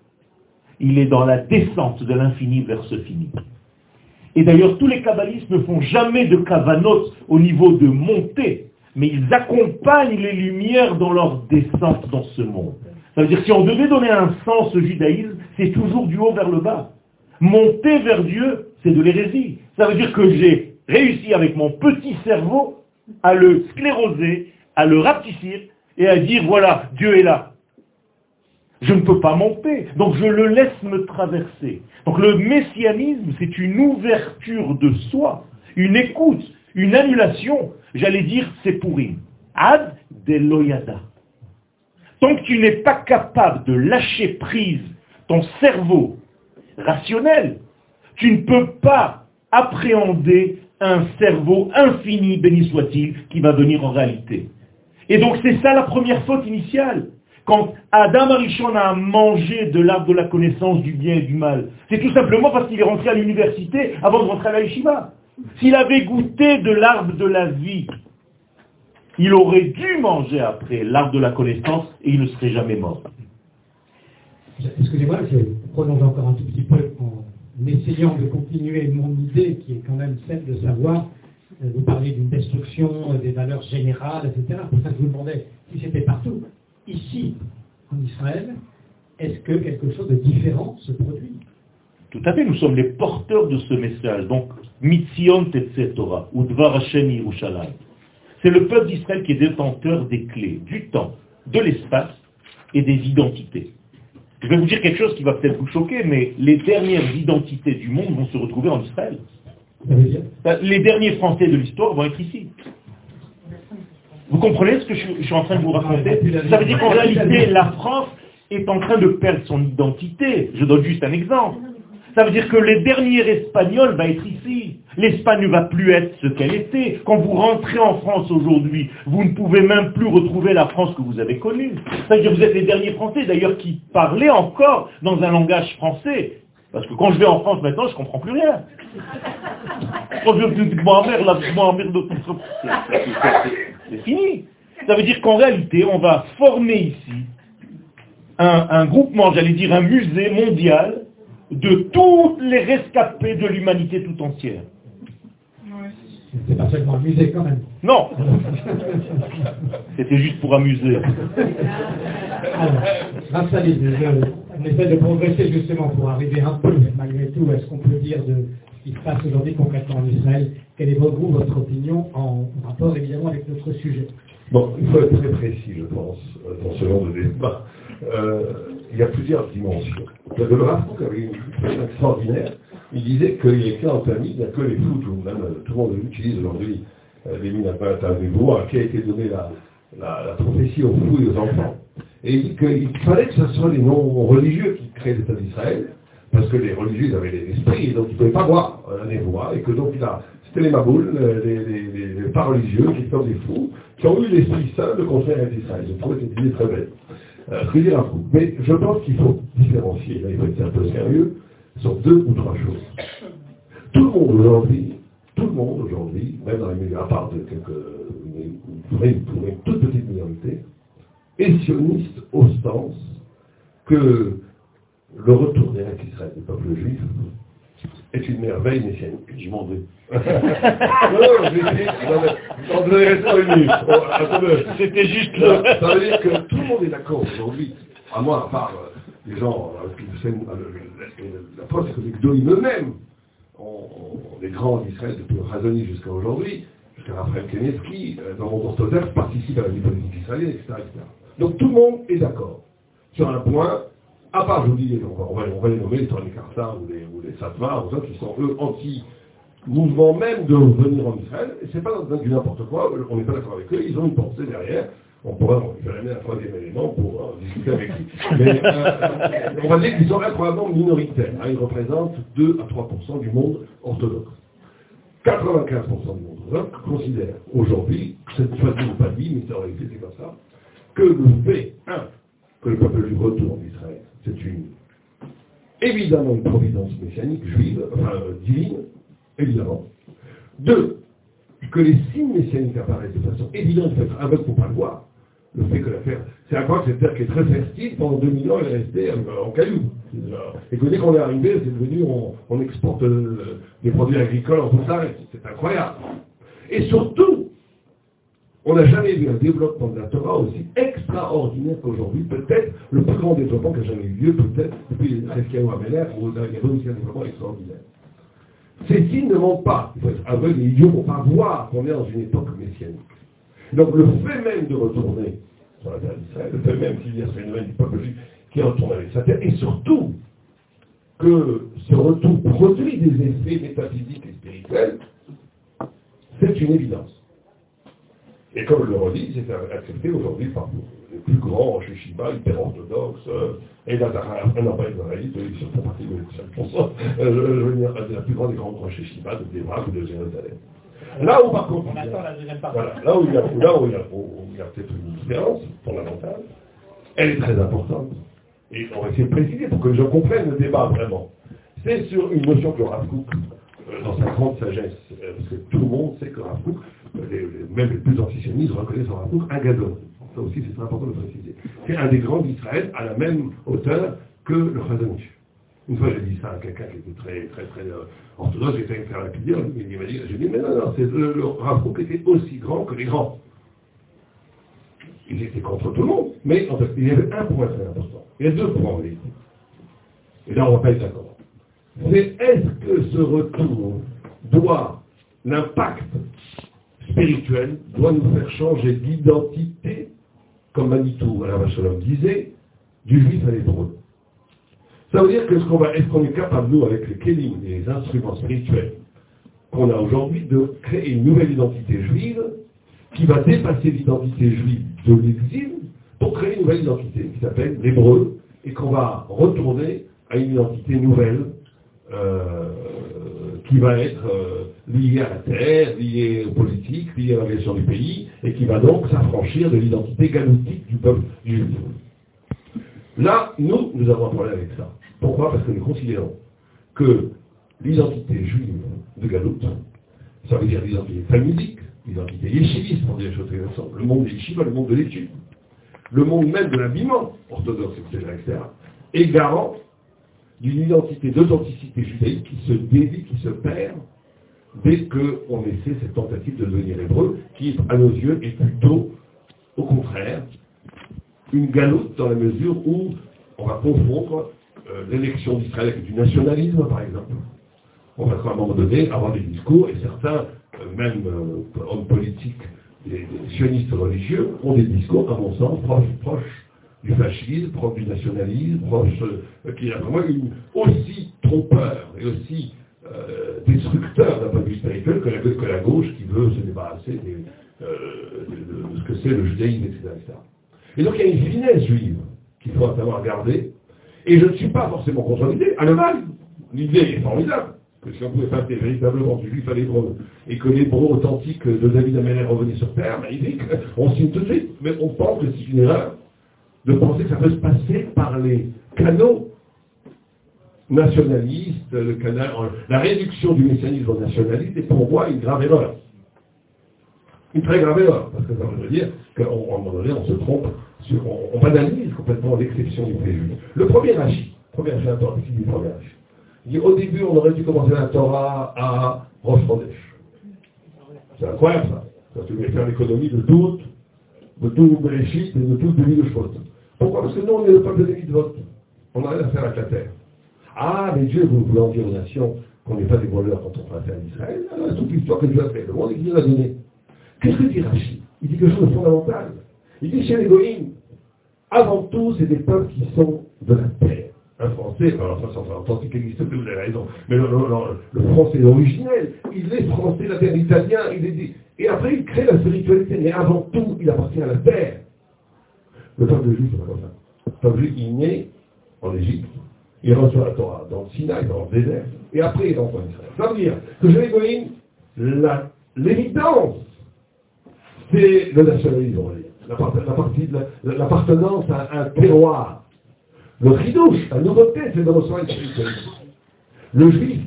Il est dans la descente de l'infini vers ce fini. Et d'ailleurs, tous les kabbalistes ne font jamais de kavanot au niveau de montée, mais ils accompagnent les lumières dans leur descente dans ce monde. Ça veut dire, si on devait donner un sens au judaïsme, c'est toujours du haut vers le bas. Monter vers Dieu, c'est de l'hérésie. Ça veut dire que j'ai réussi avec mon petit cerveau à le scléroser, à le rapetissir et à dire, voilà, Dieu est là. Je ne peux pas monter, donc je le laisse me traverser. Donc le messianisme, c'est une ouverture de soi, une écoute, une annulation. J'allais dire, c'est pourri. Ad de loyada. Tant que tu n'es pas capable de lâcher prise ton cerveau rationnel, tu ne peux pas appréhender un cerveau infini, béni soit-il, qui va venir en réalité. Et donc c'est ça la première faute initiale. Quand Adam Arishon a mangé de l'arbre de la connaissance du bien et du mal, c'est tout simplement parce qu'il est rentré à l'université avant de rentrer à la. S'il avait goûté de l'arbre de la vie, il aurait dû manger après l'arbre de la connaissance et il ne serait jamais mort. Excusez-moi, je prolonge encore un tout petit peu en essayant de continuer mon idée qui est quand même celle de savoir, euh, vous parlez d'une destruction euh, des valeurs générales, etc. Pour ça que je vous demandais si c'était partout ici, en Israël, est-ce que quelque chose de différent se produit? Tout à fait, nous sommes les porteurs de ce message. Donc, Mitzion Torah, ou Dvar Hashem Yerushalayim. C'est le peuple d'Israël qui est détenteur des clés, du temps, de l'espace et des identités. Je vais vous dire quelque chose qui va peut-être vous choquer, mais les dernières identités du monde vont se retrouver en Israël. Les derniers Français de l'histoire vont être ici. Vous comprenez ce que je, suis en train de vous raconter? Ça veut dire qu'en réalité, la France est en train de perdre son identité. Je donne juste un exemple. Ça veut dire que le dernier espagnol va être ici. L'Espagne ne va plus être ce qu'elle était. Quand vous rentrez en France aujourd'hui, vous ne pouvez même plus retrouver la France que vous avez connue. Ça veut dire que vous êtes les derniers Français, d'ailleurs, qui parlaient encore dans un langage français. Parce que quand je vais en France maintenant, je ne comprends plus rien. *laughs* Quand je dis *laughs* c'est fini. Ça veut dire qu'en réalité, on va former ici un, un groupement, j'allais dire un musée mondial de tous les rescapés de l'humanité tout entière. C'est pas seulement amusé quand même. Non *laughs* C'était juste pour amuser. Alors, on essaie de progresser justement pour arriver un peu, malgré tout, à ce qu'on peut dire de ce qui se passe aujourd'hui concrètement en Israël? Quelle est votre, votre opinion en rapport évidemment avec notre sujet? Bon, il faut être très précis, je pense, euh, dans ce genre de débat. Euh, il y a plusieurs dimensions. Le Rav avait une chose extraordinaire. Il disait qu'il est en famille, il n'y a que les fous, tout, même, euh, tout le monde utilise aujourd'hui les mines à à qui a été donné la, la, prophétie aux fous et aux enfants. Et qu'il fallait que ce soit les non-religieux qui créent l'État d'Israël, parce que les religieux avaient l'esprit, et donc ils ne pouvaient pas voir un névoie, et que donc il a, c'était les maboules, les, les, pas religieux, qui sont des fous, qui ont eu l'esprit saint de construire d'Israël. Je trouve cette idée très belle. Euh, un coup. Mais je pense qu'il faut différencier, là il faut être un peu sérieux, sur deux ou trois choses. Tout le monde aujourd'hui, tout le monde aujourd'hui, même dans les milieux, à part de quelques, une, pour une toute petite minorité, est sioniste au sens que le retour des Israël du peuple juif est une merveille messianique. Je m'en vais. C'était juste le... Ça veut dire que tout le monde est d'accord aujourd'hui, à moi, à part euh, les gens, euh, la preuve c'est que les Gdoïm eux-mêmes, les grands d'Israël depuis Razoni jusqu'à aujourd'hui, jusqu'à Raphaël Kenevski, euh, dans monde orthodoxe, participent à la vie politique israélienne, etc., Donc tout le monde est d'accord sur un point à part, je vous dis, on va, on va, les nommer, les Carter ou les, ou les Satmar, ou autres, qui sont eux anti-mouvement même de venir en Israël, et c'est pas du n'importe quoi, on n'est pas d'accord avec eux, ils ont une pensée derrière, on pourrait, bon, je vais amener un troisième élément pour euh, discuter avec lui. *laughs* Mais euh, on va dire qu'ils sont incroyablement minoritaires. Hein, ils représentent 2 à 3% du monde orthodoxe. 95% du monde orthodoxe considère aujourd'hui, cette fois-ci pas dit, mais ça aurait été comme ça, que le fait, un, que le peuple juif retourne en Israël, c'est une évidemment une providence messianique, juive, enfin divine, évidemment. Deux, que les signes messianiques apparaissent de façon évidente, il faut être aveugle pour pas le voir. Le fait que la terre, c'est à croire que cette terre qui est très fertile, pendant 2000 ans, elle est restée en cailloux. Et que dès qu'on est arrivé, c'est devenu, on, exporte euh, des produits agricoles en tout ça, c'est incroyable. Et surtout, on n'a jamais vu un développement de la Torah aussi extraordinaire qu'aujourd'hui. Peut-être le plus grand développement qui a jamais eu lieu, peut-être depuis Reskia ou Améler, où il y avait aussi un développement extraordinaire. Ces signes ne montrent pas. Il faut être aveugle et idiot pour pas voir qu'on est dans une époque messianique. Donc le fait même de retourner sur la terre d'Israël, le fait même qu'il y a ce phénomène du peuple juif qui retourne avec sa terre, et surtout que ce retour produit des effets métaphysiques et spirituels, c'est une évidence. Et comme je le redis, c'est accepté aujourd'hui par les plus grands chez Shiba, hyper orthodoxes, euh, et là, un pas israélite, ils font partie de 5%, *laughs* euh, je veux dire, la plus grande des grands chez Shiba, de Débrak ou de Jérusalem. Là où par contre, on attend la deuxième partie. Voilà, là où il y a, là où il y a, il y a peut-être une différence fondamentale, elle est très importante. Et on va essayer de préciser pour que les gens comprennent le débat vraiment. C'est sur une notion que Rav euh, dans sa grande sagesse, parce que tout le monde sait que Rav même les plus antisionistes reconnaissent en rapport un gadol. Ça aussi, c'est très important de préciser. C'est un des grands d'Israël à la même hauteur que le Chazanish. Une fois, j'ai dit ça à quelqu'un qui était très, très, très euh, orthodoxe, j'étais avec faire la pilière, il m'a dit, j'ai dit, mais non, non, le, le était aussi grand que les grands. Il était contre tout le monde, mais en fait, il y avait un point très important. Il y a deux points réalité. Et là, on ne va pas être d'accord. C'est est-ce que ce retour doit l'impact spirituel doit nous faire changer d'identité, comme Manitou, Alain disait, du juif à l'hébreu. Ça veut dire que qu'on est-ce qu'on est capable, nous, avec les kélim, les instruments spirituels qu'on a aujourd'hui, de créer une nouvelle identité juive qui va dépasser l'identité juive de l'exil pour créer une nouvelle identité qui s'appelle l'hébreu et qu'on va retourner à une identité nouvelle euh, qui va être euh, lié à la terre, lié aux politiques, lié à l'organisation du pays, et qui va donc s'affranchir de l'identité galoutique du peuple juif. Là, nous, nous avons un problème avec ça. Pourquoi? Parce que nous considérons que l'identité juive de Galoute, ça veut dire l'identité talmudique, l'identité yéchiviste, pour dire les choses très ensemble, le monde des le monde de l'étude, le monde même de l'habillement orthodoxe, etc., est garant d'une identité, d'authenticité judaïque qui se dévie, qui se perd dès qu'on essaie cette tentative de devenir hébreu, qui, à nos yeux, est plutôt, au contraire, une galoute dans la mesure où on va confondre euh, l'élection d'Israël avec du nationalisme, par exemple. On va, à un moment donné, avoir des discours, et certains, euh, même euh, hommes politiques, des, sionistes religieux, ont des discours, à mon sens, proches, du fascisme, proches du nationalisme, proches, qui est vraiment aussi trompeur et aussi destructeur d'un point de vue spirituel que la, gauche qui veut se débarrasser de, ce que c'est le judaïsme, etc., etc. Et donc il y a une finesse juive qu'il faut notamment regarder. Et je ne suis pas forcément contre l'idée. À mal, l'idée est formidable. Que si on pouvait passer véritablement du juif à l'hébreu et que l'hébreu authentique de David Améler revenait sur terre, magnifique, on signe tout de suite. Mais on pense que c'est une erreur de penser que ça peut se passer par les canaux nationalistes, le la réduction du messianisme nationaliste est pour moi une grave erreur. Une très grave erreur, parce que ça veut dire qu'à un moment donné, on se trompe, sur, on, banalise complètement l'exception du préjudice. Le premier Rashi, premier dit premier Rashi Il dit au début, on aurait dû commencer la Torah à Rosh C'est incroyable ça. Tu veux faire l'économie de tout, de tout Bereshit et de tout de de. Pourquoi Parce que nous, on est le peuple des vote. On n'a rien à faire avec la terre. Ah, mais Dieu, vous voulez en dire aux nations qu'on n'est pas des voleurs quand on fait affaire à Israël Alors, ah, toute l'histoire que Dieu a fait, le monde est qui nous a donné. Qu'est-ce que dit Rachid Il dit quelque chose de fondamental. Il dit chez les avant tout, c'est des peuples qui sont de la terre. Un français, alors ça, c'est authentique n'existe plus, vous avez raison, mais le, français originel, il est français, la terre italien, il est. Et après, il crée la spiritualité, mais avant tout, il appartient à la terre. Le peuple juif, c'est pas comme ça. Le peuple juif, il naît en Égypte, il reçoit la Torah dans le Sinaï, dans le désert, et après, il rentre en Israël. Ça veut dire que chez les l'évidence c'est le nationalisme, on va l'appartenance à un terroir. Le ridouche, la nouveauté, c'est de recevoir. Le juif,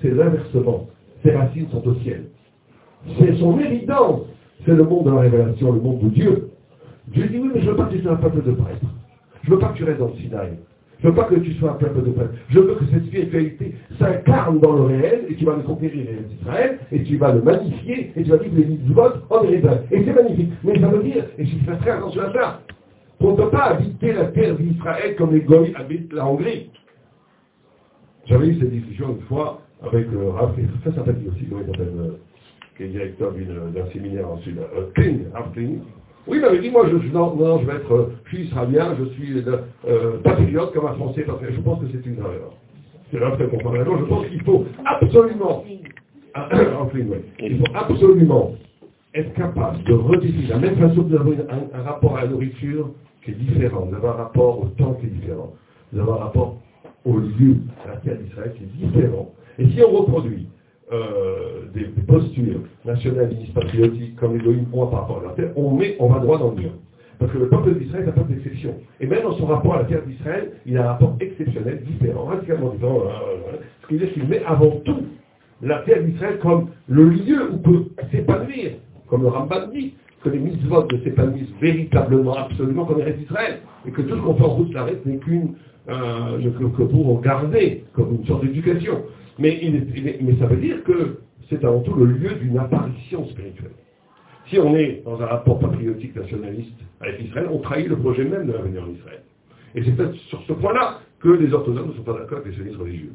c'est l'inversement. Ses racines sont au ciel. C'est son évidence. C'est le monde de la révélation, le monde de Dieu. Dieu dit oui, mais je ne veux pas que tu sois un peuple de prêtres. Je ne veux pas que tu restes dans le Sinaï. Je ne veux pas que tu sois un peuple de prêtre. Je veux que cette spiritualité s'incarne dans le réel et tu vas le conquérir d'Israël et tu vas le magnifier et tu vas vivre les mitzvot en héritage. Et c'est magnifique. Mais ça veut dire, et je fais très attention à ça, qu'on ne peut pas habiter la terre d'Israël comme les Goïs habitent la Hongrie. J'avais eu cette discussion une fois avec le euh, ça sympathique aussi, euh, qui est directeur d'un séminaire en Sud, euh, Kling, oui, il m'avait dit, moi, je, non, je vais être, euh, israélien, je suis euh, euh, patriote comme un Français, parce que je pense que c'est une erreur. C'est là que Je pense qu'il faut absolument, *coughs* il faut absolument être capable de redéfinir, de la même façon que nous avons un, rapport à la nourriture qui est différent, nous avons un rapport au temps qui est différent, nous avons un rapport au lieu, à la terre d'Israël qui est différent. Et si on reproduit euh, des, postures nationalistes, patriotiques, comme les Goïms ont par rapport à la terre, on, met, on va droit dans le mur. Parce que le peuple d'Israël est un peuple d'exception. Et même dans son rapport à la terre d'Israël, il a un rapport exceptionnel, différent, radicalement différent. Ce qui veut qu'il met avant tout la terre d'Israël comme le lieu où peut s'épanouir, comme le Ramban dit, que les mitzvot ne s'épanouissent véritablement, absolument comme les restes d'Israël, et que tout ce qu'on fait en route la reste n'est qu'une, euh, que pour garder, comme une sorte d'éducation. Mais, ça veut dire que c'est avant tout le lieu d'une apparition spirituelle. Si on est dans un rapport patriotique nationaliste avec Israël, on trahit le projet même de l'avenir en Israël. Et c'est peut-être sur ce point-là que les orthodoxes ne sont pas d'accord avec les sionistes religieux.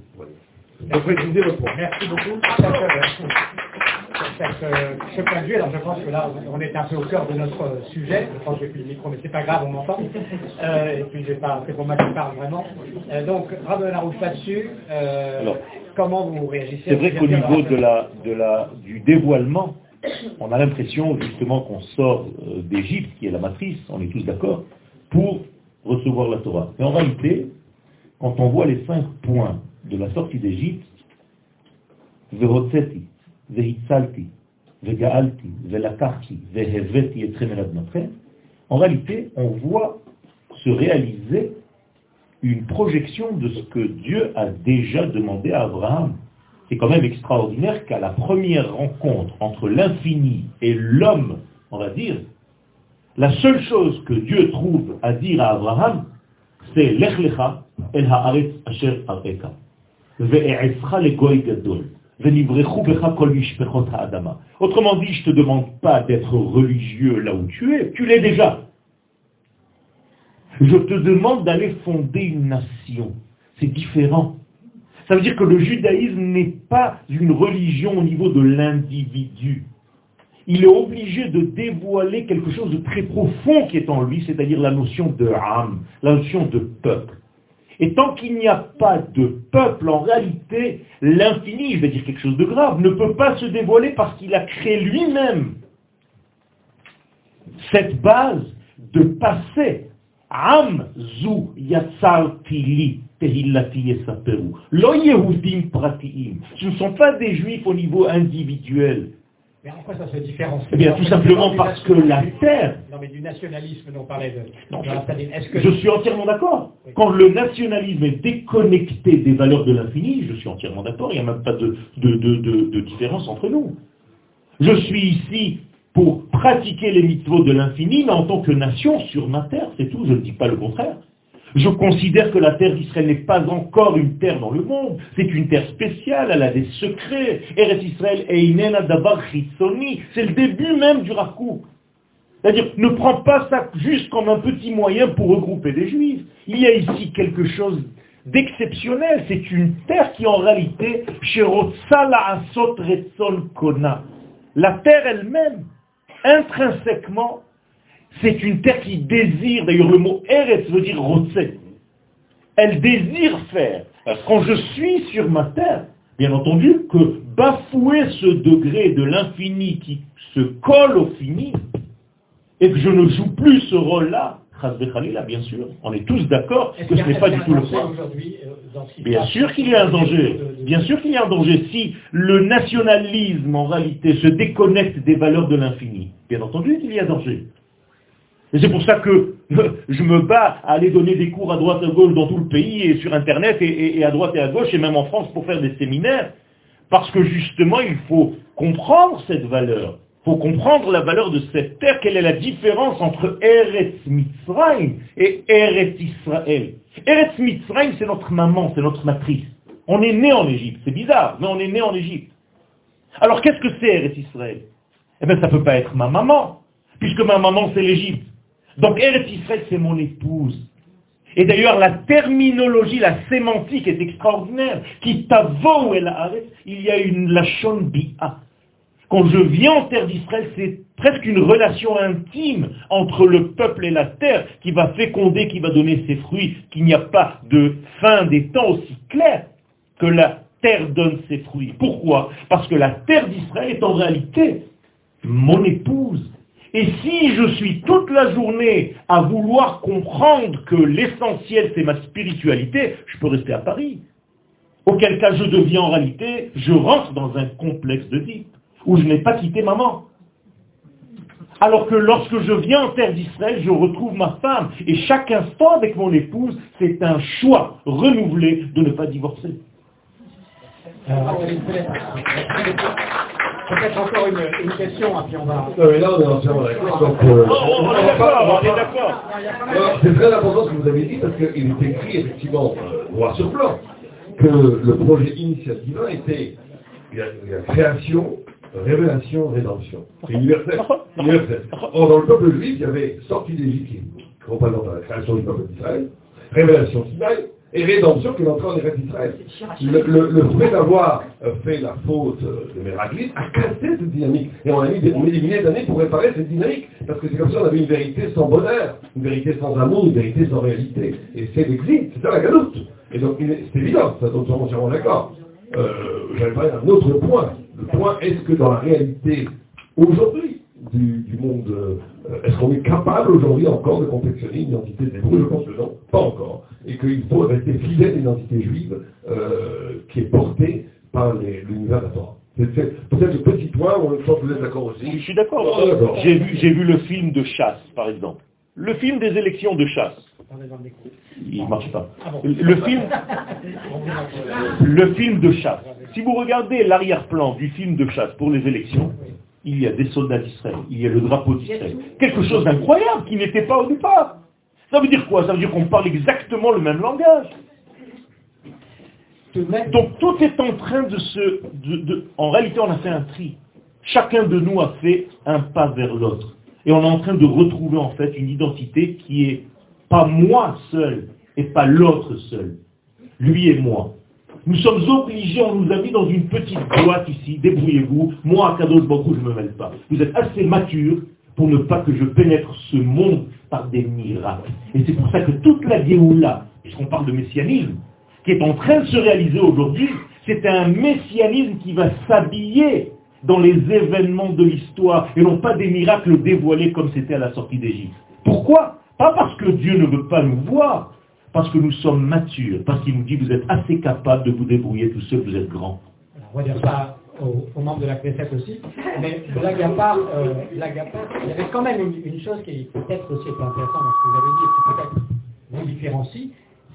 Préciser le point. Merci beaucoup ce point de vue. Alors je pense que là, on est un peu au cœur de notre sujet. Je pense que j'ai plus le micro, mais c'est pas grave, on m'entend. Euh, et puis j'ai pas, c'est pour moi qui parle vraiment. Euh, donc, la route là-dessus. Euh, comment vous réagissez C'est vrai qu'au niveau de la, de la, du dévoilement, on a l'impression justement qu'on sort euh, d'Égypte, qui est la matrice, on est tous d'accord, pour recevoir la Torah. Mais en réalité, quand on voit les cinq points de la sortie d'Égypte, et en réalité, on voit se réaliser une projection de ce que Dieu a déjà demandé à Abraham. C'est quand même extraordinaire qu'à la première rencontre entre l'infini et l'homme, on va dire, la seule chose que Dieu trouve à dire à Abraham, c'est Lech el haaretz asher areka. Autrement dit, je ne te demande pas d'être religieux là où tu es, tu l'es déjà. Je te demande d'aller fonder une nation. C'est différent. Ça veut dire que le judaïsme n'est pas une religion au niveau de l'individu. Il est obligé de dévoiler quelque chose de très profond qui est en lui, c'est-à-dire la notion de âme, la notion de peuple. Et tant qu'il n'y a pas de peuple, en réalité, l'infini, je vais dire quelque chose de grave, ne peut pas se dévoiler parce qu'il a créé lui-même cette base de passer Am Lo pratiim. Ce ne sont pas des juifs au niveau individuel. Mais en quoi ça se différencie Eh bien, tout simplement parce que la terre... Non, mais du nationalisme dont on parlait de... Non, je, je suis entièrement d'accord. Quand le nationalisme est déconnecté des valeurs de l'infini, je suis entièrement d'accord, il n'y a même pas de, de, de, de, différence entre nous. Je suis ici pour pratiquer les mitzvot de l'infini, mais en tant que nation sur ma terre, c'est tout, je ne dis pas le contraire. Je considère que la terre d'Israël n'est pas encore une terre dans le monde, c'est une terre spéciale, elle a des secrets. Eretz Israël Dabar c'est le début même du rakou. C'est-à-dire, ne prends pas ça juste comme un petit moyen pour regrouper des juifs. Il y a ici quelque chose d'exceptionnel, c'est une terre qui en réalité, la terre elle-même, intrinsèquement, c'est une terre qui désire, d'ailleurs le mot Eretz veut dire Rotse. Elle désire faire. quand je suis sur ma terre, bien entendu que bafouer ce degré de l'infini qui se colle au fini, et que je ne joue plus ce rôle-là, bien sûr, on est tous d'accord que ce n'est pas du tout le cas. Euh, bien sûr qu'il y a un danger. Bien sûr qu'il y a un danger. Si le nationalisme, en réalité, se déconnecte des valeurs de l'infini, bien entendu qu'il y a un danger. Et c'est pour ça que *laughs* je me bats à aller donner des cours à droite et à gauche dans tout le pays et sur Internet et, à droite et à gauche et même en France pour faire des séminaires. Parce que justement, il faut comprendre cette valeur. Il faut comprendre la valeur de cette terre. Quelle est la différence entre Eretz Mitzrayim et Eretz Israël? Eretz Mitzrayim, c'est notre maman, c'est notre matrice. On est né en Égypte. C'est bizarre, mais on est né en Égypte. Alors qu'est-ce que c'est Eretz Israël? Eh bien, ça ne peut pas être ma maman, puisque ma maman, c'est l'Égypte. Donc Eretz Israël, c'est mon épouse. Et d'ailleurs, la terminologie, la sémantique est extraordinaire. Qui t'avo il y a une lachon bi'a. Quand je viens en terre d'Israël, c'est presque une relation intime entre le peuple et la terre qui va féconder, qui va donner ses fruits, qu'il n'y a pas de fin des temps aussi clair que la terre donne ses fruits. Pourquoi? Parce que la terre d'Israël est en réalité mon épouse. Et si je suis toute la journée à vouloir comprendre que l'essentiel c'est ma spiritualité, je peux rester à Paris. Auquel cas je deviens en réalité, je rentre dans un complexe de vie où je n'ai pas quitté maman. Alors que lorsque je viens en terre d'Israël, je retrouve ma femme. Et chaque instant avec mon épouse, c'est un choix renouvelé de ne pas divorcer. Peut-être encore une, question, puis on va... Non, mais là, on est entièrement d'accord. Donc, euh, on, est d'accord, on est d'accord. C'est très important ce que vous avez dit, parce qu'il est écrit, effectivement, euh, noir sur blanc, que le projet initial divin était la création, révélation, rédemption. C'est universel. universel. Or, dans le peuple juif, il y avait sortie d'Égypte, qui représente la création du peuple d'Israël, révélation Sinaï, et rédemption qui est entrée en Eretz Israël. Le, le, fait d'avoir euh, fait la faute euh, de Méraglis a cassé cette dynamique. Et on a mis des, on des milliers d'années pour réparer cette dynamique. Parce que c'est comme ça on avait une vérité sans bonheur, une vérité sans amour, une vérité sans réalité. Et c'est l'exil, c'est ça la galoute. Et donc c'est évident, ça tombe entièrement d'accord. Euh, parlé d'un autre point. Le point, est-ce que dans la réalité, aujourd'hui, du, du, monde, euh, est-ce qu'on est capable aujourd'hui encore de confectionner une identité des Je pense que non, pas encore. et qu'il faut rester fidèle à l'identité juive euh, qui est portée par l'univers de la Torah. C'est peut-être le petit point pense que vous êtes d'accord aussi. Je suis d'accord. J'ai vu, vu le film de chasse, par exemple. Le film des élections de chasse. Il ne marche pas. Ah le film, le film de chasse. Si vous regardez l'arrière-plan du film de chasse pour les élections, il y a des soldats d'Israël, il y a le drapeau d'Israël. Quelque chose d'incroyable qui n'était pas au départ. Ça veut dire quoi? Ça veut dire qu'on parle exactement le même langage. Donc tout est en train de se... en réalité, on a fait un tri. Chacun de nous a fait un pas vers l'autre. Et on est en train de retrouver en fait une identité qui est pas moi seul et pas l'autre seul. Lui et moi. Nous sommes obligés, on nous a mis dans une petite boîte ici, débrouillez-vous, moi à de beaucoup, je ne me mêle pas. Vous êtes assez mature pour ne pas que je pénètre ce monde par des miracles. Et c'est pour ça que toute la Géoula, puisqu'on parle de messianisme, qui est en train de se réaliser aujourd'hui, c'est un messianisme qui va s'habiller dans les événements de l'histoire et non pas des miracles dévoilés comme c'était à la sortie d'Égypte. Pourquoi? Pas parce que Dieu ne veut pas nous voir, parce que nous sommes matures, parce qu'il nous dit vous êtes assez capable de vous débrouiller tout seul, vous êtes grand. On va dire ça aux, membres de la Knesset aussi, mais blague à part, euh, il y avait quand même une, chose qui est peut-être aussi intéressante dans ce que vous avez dit, qui peut-être vous différencie,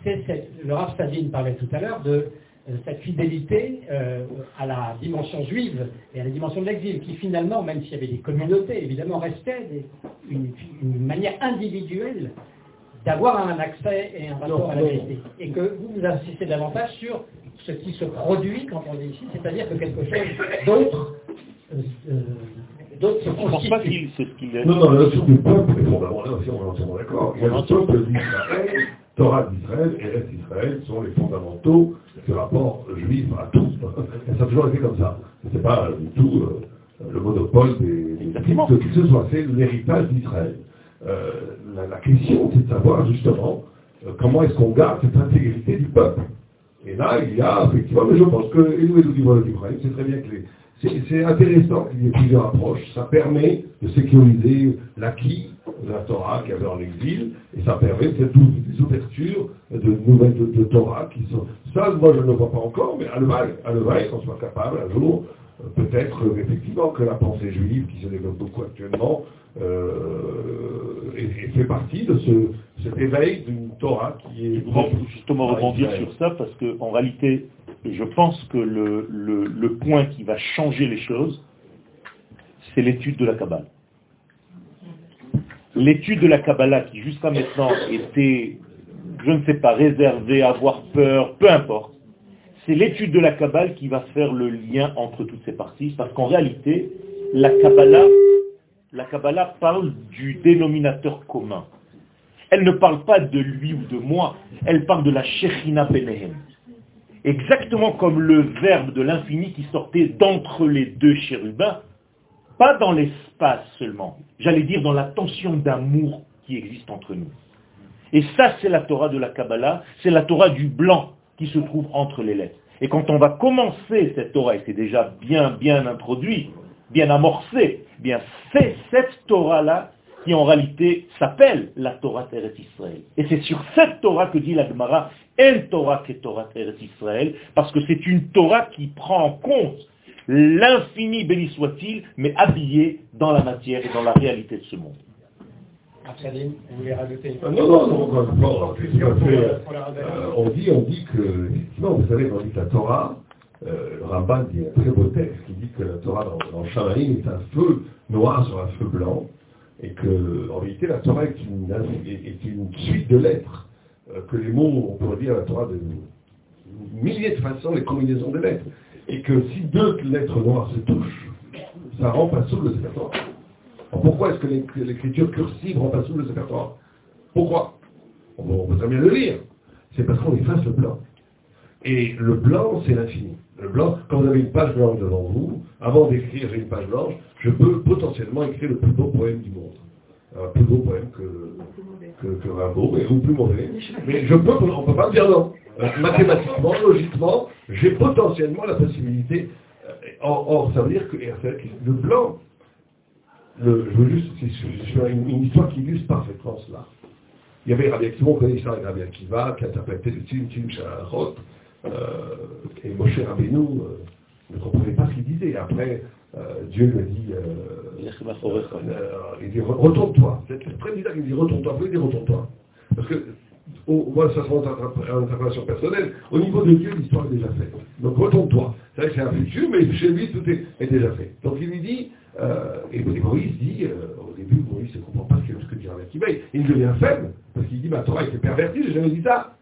c'est le Rav Sadine parlait tout à l'heure de euh, cette fidélité euh, à la dimension juive et à la dimension de l'exil, qui finalement, même s'il y avait des communautés, évidemment, restait une, manière individuelle d'avoir un accès et un rapport à la vérité. Et que vous vous insistez davantage sur ce qui se produit quand on est ici, c'est-à-dire que quelque chose d'autre euh, d'autres se pense pas qu'il c'est ce qu'il est. Non, non, la notion du peuple est fondamentale, aussi, on est entièrement d'accord. Il y a le peuple d'Israël, Torah d'Israël et Reste d'Israël sont les fondamentaux du rapport juif à tout. Et ça a toujours été comme ça. Ce n'est pas du tout euh, le monopole des, des de qui ce soit. C'est l'héritage d'Israël. Euh, la, question, c'est de savoir justement euh, comment est-ce qu'on garde cette intégrité du peuple. Et là, il y a effectivement, mais je pense que, nous, et c'est très bien les, c'est intéressant qu'il y ait plusieurs approches. Ça permet de sécuriser l'acquis de la Torah qui avait en exil, et ça permet cette ouverture de nouvelles de, Torah qui sont... Ça, moi, je ne le vois pas encore, mais à Levaille, qu'on soit capable un jour, peut-être effectivement que la pensée juive, qui se développe beaucoup actuellement, euh, et, fait partie de ce, cet éveil d'une Torah qui est... Je voudrais justement rebondir sur ça, parce qu'en réalité, je pense que le, le, point qui va changer les choses, c'est l'étude de la Kabbalah. L'étude de la Kabbalah qui jusqu'à maintenant était, je ne sais pas, réservée, avoir peur, peu importe, c'est l'étude de la Kabbalah qui va faire le lien entre toutes ces parties, parce qu'en réalité, la Kabbalah, la Kabbalah parle du dénominateur commun. Elle ne parle pas de lui ou de moi, elle parle de la Shechina Benehem exactement comme le verbe de l'infini qui sortait d'entre les deux chérubins, pas dans l'espace seulement, j'allais dire dans la tension d'amour qui existe entre nous. Et ça, c'est la Torah de la Kabbalah, c'est la Torah du blanc qui se trouve entre les lettres. Et quand on va commencer cette Torah, et c'est déjà bien, bien introduit, bien amorcé, bien c'est cette Torah-là qui en réalité s'appelle la Torah Terre Israël. Et c'est sur cette Torah que dit la Gemara, En Torah que Torah Terre Israël, parce que c'est une Torah qui prend en compte l'infini, béni soit-il, mais habillé dans la matière et dans la réalité de ce monde. Vous voulez rajouter Non, non, non, non, on dit, on dit que, effectivement, vous savez, on dit que la Torah, euh, le Ramban dit un très beau texte qui dit que la Torah dans, dans est un feu noir sur un feu blanc, et que, en réalité, la Torah est une, est une suite de lettres, euh, que les mots, on pourrait dire la Torah de milliers de façons, les combinaisons de lettres, et que si deux lettres noires se touchent, ça rend pas sous le Sefer pourquoi est-ce que l'écriture cursive pas sous le Sefer Pourquoi? On, peut très bien le lire. C'est parce qu'on efface le blanc. Et le blanc, c'est l'infini. Le blanc, quand vous avez une page blanche devant vous, avant d'écrire une page blanche, je peux potentiellement écrire le plus beau poème du monde. Un plus beau poème que, Rimbaud, mais, ou plus mauvais. Mais je peux, on ne peut pas dire non. Euh, mathématiquement, logiquement, j'ai potentiellement la possibilité. Euh, or, ça veut dire que le blanc, le, je veux juste, c'est une, une histoire qui illustre parfaitement cela. Il y avait Rabbi Akiva, on connaît l'histoire Rabbi Akiva, qui interprétait le Tim Tim Shalachot, euh, et Moshe Rabbeinu euh, ne comprenait pas ce qu'il disait. Après, euh, Dieu lui a dit, il dit retourne-toi. C'est très bizarre qu'il dit retourne-toi. Il dit retourne-toi Parce que moi, ça se en interprétation personnelle. Au niveau de Dieu, l'histoire est déjà faite. Donc retourne-toi. C'est vrai que c'est un futur, mais chez lui, tout est, déjà fait. Donc il lui dit, et, Moïse dit, au début, Moïse ne comprend pas ce que, dit Rabbi Akiva. Il devient faible, parce qu'il dit, ma Torah était pervertie, j'ai jamais dit ça.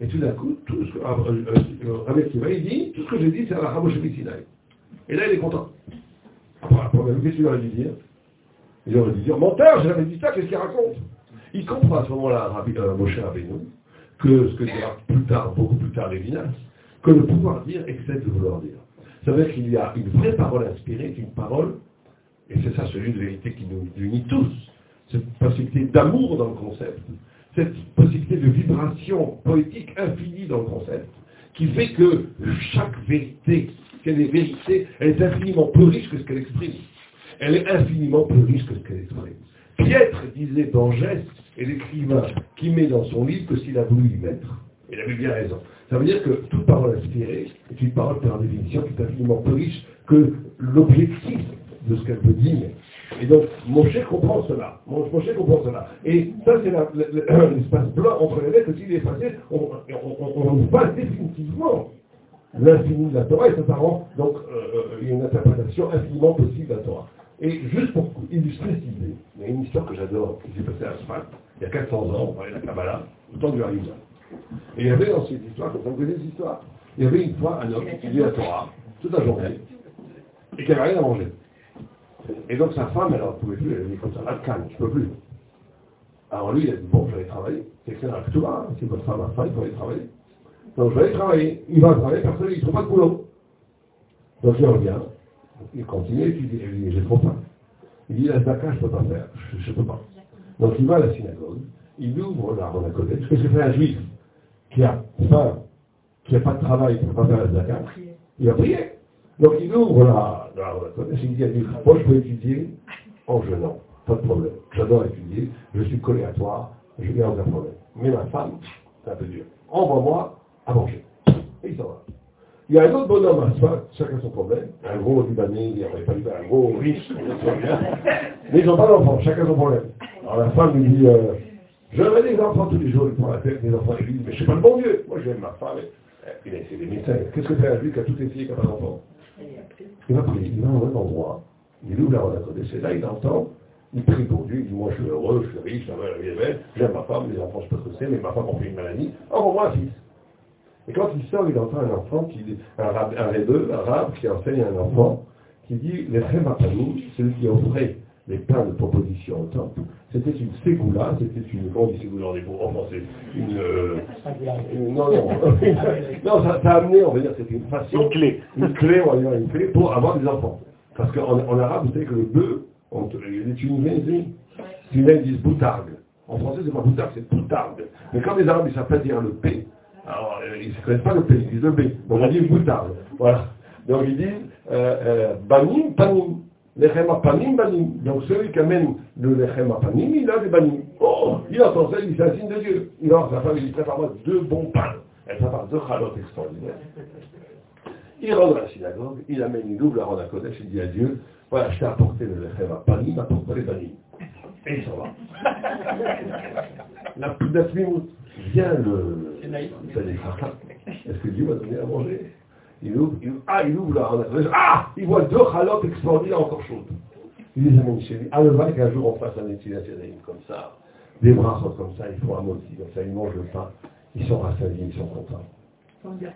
Et tout d'un coup, tout ce que Akiva, il dit, tout ce que j'ai dit, c'est à la Ramosh Sinaï. Et là, il est content. Après, après qu'est-ce qu'il aurait dû dire? Il aurait dû dire, menteur, j'ai jamais dit ça, qu'est-ce qu'il raconte? Il comprend à ce moment-là, euh, Moshe Rabbeinu, que ce que dira plus tard, beaucoup plus tard, Lévinas, que le pouvoir dire excède le vouloir dire. Ça veut dire qu'il y a une vraie parole inspirée, une parole, et c'est ça celui de vérité qui nous unit tous, cette possibilité d'amour dans le concept, cette possibilité de vibration poétique infinie dans le concept, qui fait que chaque vérité, qu'elle est vérité, elle est infiniment plus riche que ce qu'elle exprime. Elle est infiniment plus riche que ce qu'elle exprime. Piètre disait Geste, et l'écrivain qui met dans son livre que s'il a voulu y mettre. Il avait bien raison. Ça veut dire que toute parole inspirée est une parole par définition qui est infiniment plus riche que l'objectif de ce qu'elle peut dire. Et donc, Moshe comprend cela. Moshe comprend cela. Et ça, c'est *clears throat* l'espace blanc entre les lettres. S'il est effacé, on, on, passe définitivement l'infini de la Torah et ça, rend donc euh, une interprétation infiniment possible de la Torah. Et juste pour illustrer cette idée, il y a une histoire que j'adore qui s'est passée à Sfat, il y a 400 ans, on parlait de la Kabbalah, au temps du Harizah. Et il y avait dans cette histoire, quand on connaît cette histoire, il y avait une fois un homme qui étudiait la Torah toute la journée et qui n'avait rien à manger. Et donc sa femme, elle ne pouvait plus, elle a dit comme ça, calme, je ne peux plus. Alors lui, il a dit, bon, je vais aller travailler. C'est excellent avec toi, hein, si votre femme a faim, il faut aller travailler. Donc je vais aller travailler. Il va travailler, personne, il ne trouve pas de boulot. Donc il revient, il continue, il dit, j'ai trop faim. Il dit, la zaka, je ne peux pas faire, je ne peux pas. Donc il va à la synagogue, il ouvre la Rona Kodesh. Qu'est-ce que fait un juif qui a faim, qui n'a pas de travail, qui ne peut pas faire la zaka Il va prier. Donc il ouvre la, la Rona Kodesh, il dit à moi je peux étudier en jeûnant, pas de problème. J'adore étudier, je suis collé à toi, je n'ai aucun problème. Mais ma femme, c'est un peu dur. Envoie-moi à manger. Et il s'en va. Il y a un autre bonhomme à soi, chacun son problème. Un gros Libanais, il n'y avait pas un gros riche, mais ils n'ont pas d'enfants, chacun son problème. Alors la femme lui dit, euh, j'aimerais des enfants tous les jours, il prend la tête, des enfants, il lui dit, mais je ne suis pas le bon Dieu. Moi j'aime ma femme. Il a essayé des médecins. Qu'est-ce que fait un juif qui a tout essayé qui n'a pas d'enfant Il va prier, il va au même endroit, il ouvre la rencontre, et là il entend, il prie pour Dieu, il dit, moi je suis heureux, je suis riche, j'aime ma femme, les enfants je peux ce que mais ma femme a fait une maladie, envoie-moi un fils. Et quand il sort, il entend un enfant, qui, un, un rébeu, un arabe, qui enseigne un enfant, qui dit Les Khemapanou, celui qui offrait les pains de proposition au temple, c'était une ségoula, c'était une. Comment on dit ségoula en hébreu En français une, euh, une, Non, non. *laughs* non, ça, ça, a amené, on va dire, c'était une façon. Une clé. Une clé, on va dire une clé pour avoir des enfants. Parce qu'en en arabe, vous savez que le bœuf, il est une C'est une ils disent boutargue. En français, c'est pas boutargue, c'est boutargue. Mais quand les arabes, ils savent pas dire le P, alors, euh, ils ne connaissent pas le P, ils disent le B. Donc, on dit boutarde. Voilà. Donc, ils disent euh, euh, banim, panim. Lechem panim, banim. Donc, celui qui amène le lechem panim, il a des banim. Oh, il entend ça, il dit un signe de Dieu. Il a sa femme, il dit prépare-moi deux bons pains. Elle prépare deux chalotes extraordinaires. Il rentre dans la synagogue, il amène une double à Kodesh, il dit à Dieu, voilà, je t'ai apporté le lechem panim, apporte les banim. Et il s'en va. La, la, vient le... Est-ce que Dieu va donner à manger il ouvre, il ouvre, ah, il ouvre là, ah, il voit deux chalotes extraordinaires encore chaudes. Il dit, amis chéris, ah, le vrai qu'un jour on fasse un étudiant comme ça, des bras sont comme ça, ils font un moti, comme ça, ils mangent le pain, ils sont rassasiés, ils sont contents.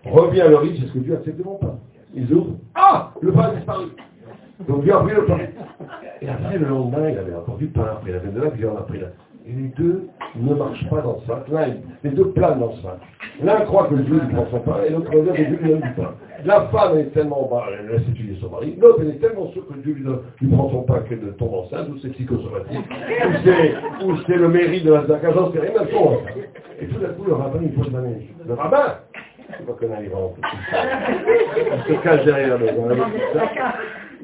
Revient le riche, est-ce que Dieu accepte mon pain Ils ouvrent, ah, le pain a disparu. Donc Dieu a pris le pain. Et après, le lendemain, il avait encore du pain, après il avait de la viande, après il a... Et les deux ne marchent pas dans ce sac. les deux planent dans ce sac. L'un croit que Dieu lui prend son pain et l'autre revient que Dieu lui donne du pain. La femme est tellement, bah, elle laisse étudier son mari. L'autre, elle est tellement sûre que Dieu lui, prend son pain qu'elle tombe enceinte, ou c'est psychosomatique, ou c'est le mérite de la zaka, j'en sais rien, tombe Et tout d'un coup, le rabbin, il pose la main. Le rabbin Je pas qu'on arrive en Il se cache derrière la maison.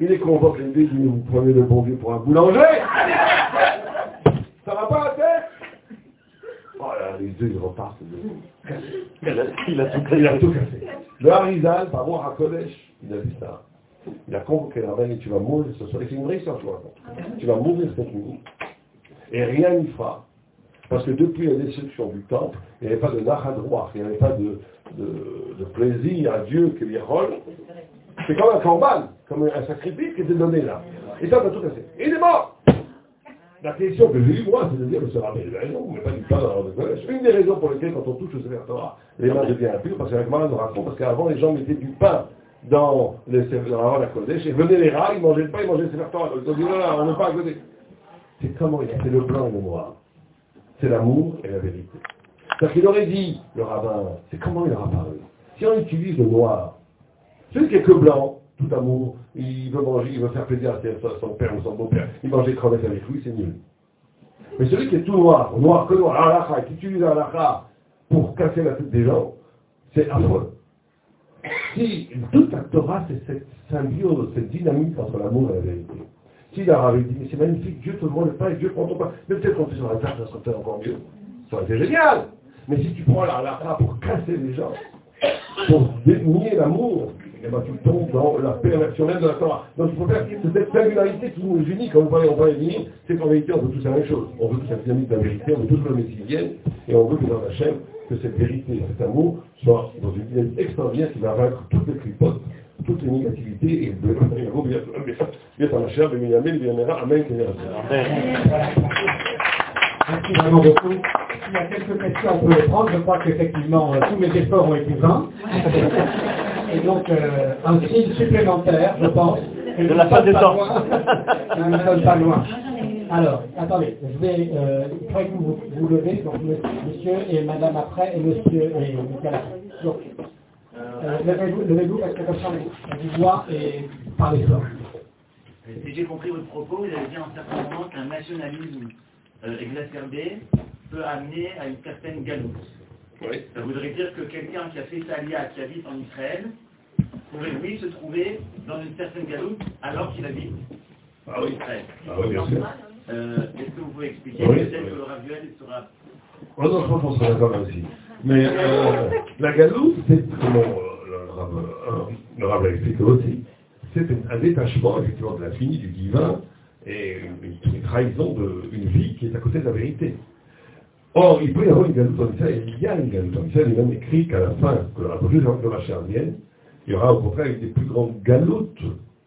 Il les convoque, il dit, vous prenez le bon Dieu pour un boulanger la tête deux, ils repartent. Il a, tout Il a tout cassé. Le Harizal, par rapport à Kodesh, il a dit ça. Il a convoqué la reine et tu vas mourir ce soir. C'est une vraie histoire. Tu vas mourir cette nuit. Et rien n'y fera. Parce que depuis la destruction du temple, il n'y avait pas de nachadroir, il n'y avait pas de, plaisir à Dieu que les rôles. C'est comme un corban, comme un sacrifice qui était donné là. Et ça, va tout casser. Et il est mort La question que j'ai eue, moi, c'est de dire, monsieur Rabbi, non, vous pas du pain dans le collège. Une des raisons pour lesquelles, quand on touche au Sefer les mains deviennent impures, parce qu'avec Maran nous raconte, parce qu'avant, les gens mettaient du pain dans, les, dans la Kodesh, et venaient les rats, ils mangeaient le pain, ils mangeaient le Sefer Torah. Ils ont dit, non, on ne pas à côté. C'est comment il C'est le blanc et le noir? C'est l'amour et la vérité. Parce qu'il aurait dit, le rabbin, c'est comment il aura apparu. Si on utilise le noir, celui qui est que blanc, tout amour, il veut manger, il veut faire plaisir à son père ou son beau-père, il mange des crevettes avec lui, c'est nul. Mais celui qui est tout noir, noir que noir, halakha, qui utilise halakha pour casser la tête des gens, c'est affreux. Si toute la Torah, c'est cette symbiose, cette dynamique entre l'amour et la vérité. Si l'arabe dit, mais c'est magnifique, Dieu te voit le pain et Dieu prend ton pain. Mais peut-être qu'on fait sur la table, ça serait encore mieux. Ça aurait été génial. Mais si tu prends la halakha pour casser les gens, pour nier l'amour, eh ben, tu tombes dans la perversion même de la Torah. Donc il faut faire cette singularité qui nous unit, quand on parle, on parle c'est qu'en vérité on veut tous la même chose. On veut tous la dynamique de la vérité, on veut tous que le Messie vienne, et on veut que dans la chaîne, que cette vérité, cet amour, soit dans une dynamique extraordinaire qui va vaincre toutes les clipotes, toutes les négativités, et bien à la chair, bien Amen, bien Amen, Merci vraiment beaucoup. S'il y a quelques questions, on peut les prendre. Je crois qu'effectivement, tous mes efforts ont été vains. *laughs* Et donc, euh, un signe supplémentaire, je pense. De la fin des temps. Nous ne sommes pas loin. Alors, attendez, je vais, euh, que vous vous levez, donc monsieur et madame après, et monsieur et Nicolas. Donc, euh, levez-vous, levez-vous, parce que comme ça, on vous voit et parlez fort. Si j'ai compris votre propos, vous avez dit en certain moment qu'un nationalisme euh, exacerbé peut amener à une certaine galoute. Ça voudrait dire que quelqu'un qui a fait sa lia, qui habite en Israël, pourrait lui se trouver dans une certaine galoute alors qu'il habite ah oui. en Israël. Ah oui, bien sûr. Euh, Est-ce que vous pouvez expliquer Peut-être que le Ravuel sera... Oh non, je pense qu'on sera d'accord aussi. Mais euh, la galoute, c'est comment euh, le Rav explique aussi, c'est un détachement effectivement de l'infini, du divin, et une, trahison d'une vie qui est à côté de la vérité. Or, il peut y avoir une galoute en Israël, il y a une galoute en Israël, il est même écrit qu'à la fin, que la prochaine de Rachel vienne, il y aura au contraire une des plus grandes galoutes,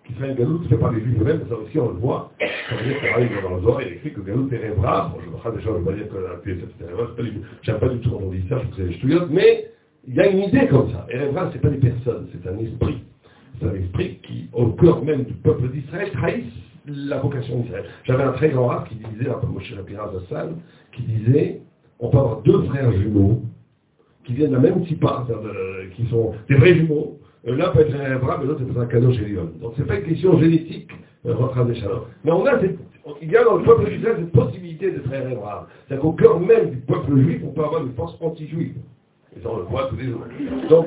qui sera une galoute faite par les Juifs eux-mêmes, ça aussi on le voit. Ça veut dire qu'il arrive dans le Zohar, il écrit que galoute est rêvera. Bon, je ne déjà, je ne veux pas dire que la est rêvera, j'aime pas du tout quand on dit ça, je trouve que c'est mais il y a une idée comme ça. Et rêvera, ce n'est pas des personnes, c'est un esprit. C'est un esprit qui, au cœur même du peuple d'Israël, trahit la vocation d'Israël. J'avais un très grand rap qui disait, un peu Moshe Rapira Zassan, qui disait, on peut avoir deux frères jumeaux qui viennent de la même tipa, qui sont des vrais jumeaux. Euh, l'un peut être un bras, mais l'autre c'est un cadeau chez l'homme. Donc c'est pas une question génétique, euh, des Mais on a cette, il y a dans le peuple d'Israël cette possibilité de frères Abraham. C'est-à-dire qu'au cœur même du peuple juif, on peut avoir une force anti-juive. Et ça on le voit tous les jours. Donc,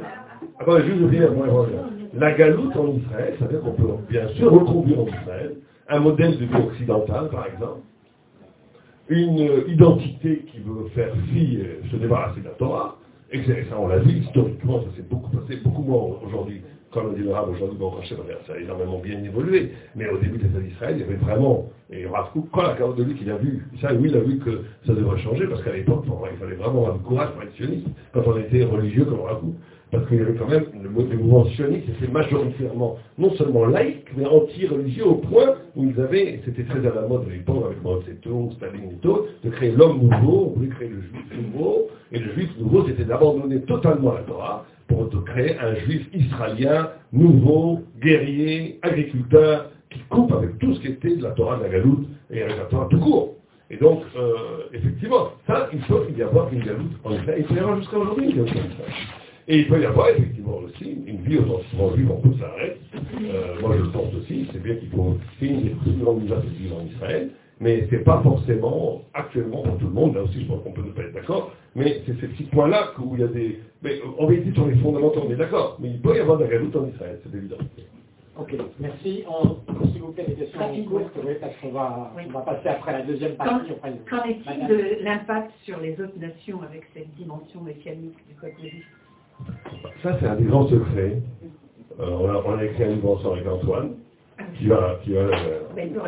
attendez, juste dire, la galoute en Israël, ça veut dire qu'on peut bien sûr reconduire en Israël un modèle de vie occidentale, par exemple, une identité qui veut faire fi, euh, se débarrasser de la Torah, et ça on l'a vu historiquement, ça s'est beaucoup passé, beaucoup moins aujourd'hui, comme on dit le Rav aujourd'hui, bon, ça a énormément bien évolué, mais au début des années d'Israël, il y avait vraiment, et Rav quand la carotte de lui qu'il a vu, ça, lui, il a vu que ça devrait changer, parce qu'à l'époque, il fallait vraiment avoir du courage pour quand on était religieux comme Rav parce qu'il y avait quand même le, mouvement sioniste était majoritairement non seulement laïque, mais anti-religieux au point où ils avaient, c'était très à la mode à l'époque avec Mao Zedong, Staline et tout, de créer l'homme nouveau, on voulait créer le juif nouveau, et le juif nouveau c'était d'abandonner totalement la Torah pour créer un juif israélien nouveau, guerrier, agriculteur, qui coupe avec tout ce qui était de la Torah de la Galoute et avec la Torah tout court. Et donc, euh, effectivement, ça, il faut y avoir une galoute en Israël. Il y avoir jusqu'à aujourd'hui en Israël. Et il peut y avoir effectivement aussi une vie authentiquement juive en ça s'arrête. Euh, moi je le pense aussi, c'est bien qu'il faut une des plus grandes initiatives en Israël, mais ce n'est pas forcément actuellement pour tout le monde, là aussi je pense qu'on peut ne pas être d'accord, mais c'est ces petits points-là où il y a des... Mais on va dire sur les fondamentaux, on est d'accord, mais il peut y avoir de la galoute en Israël, c'est évident. Ok, merci. S'il vous plaît, des questions courtes, oui, parce qu'on va, on va passer après la deuxième partie. Qu'en est-il de l'impact sur les autres nations avec cette dimension mécanique du code de vie Ça, c'est un des grands secrets. Euh, on, a, on, a, écrit un livre ensemble avec Antoine, qui va, qui va, euh,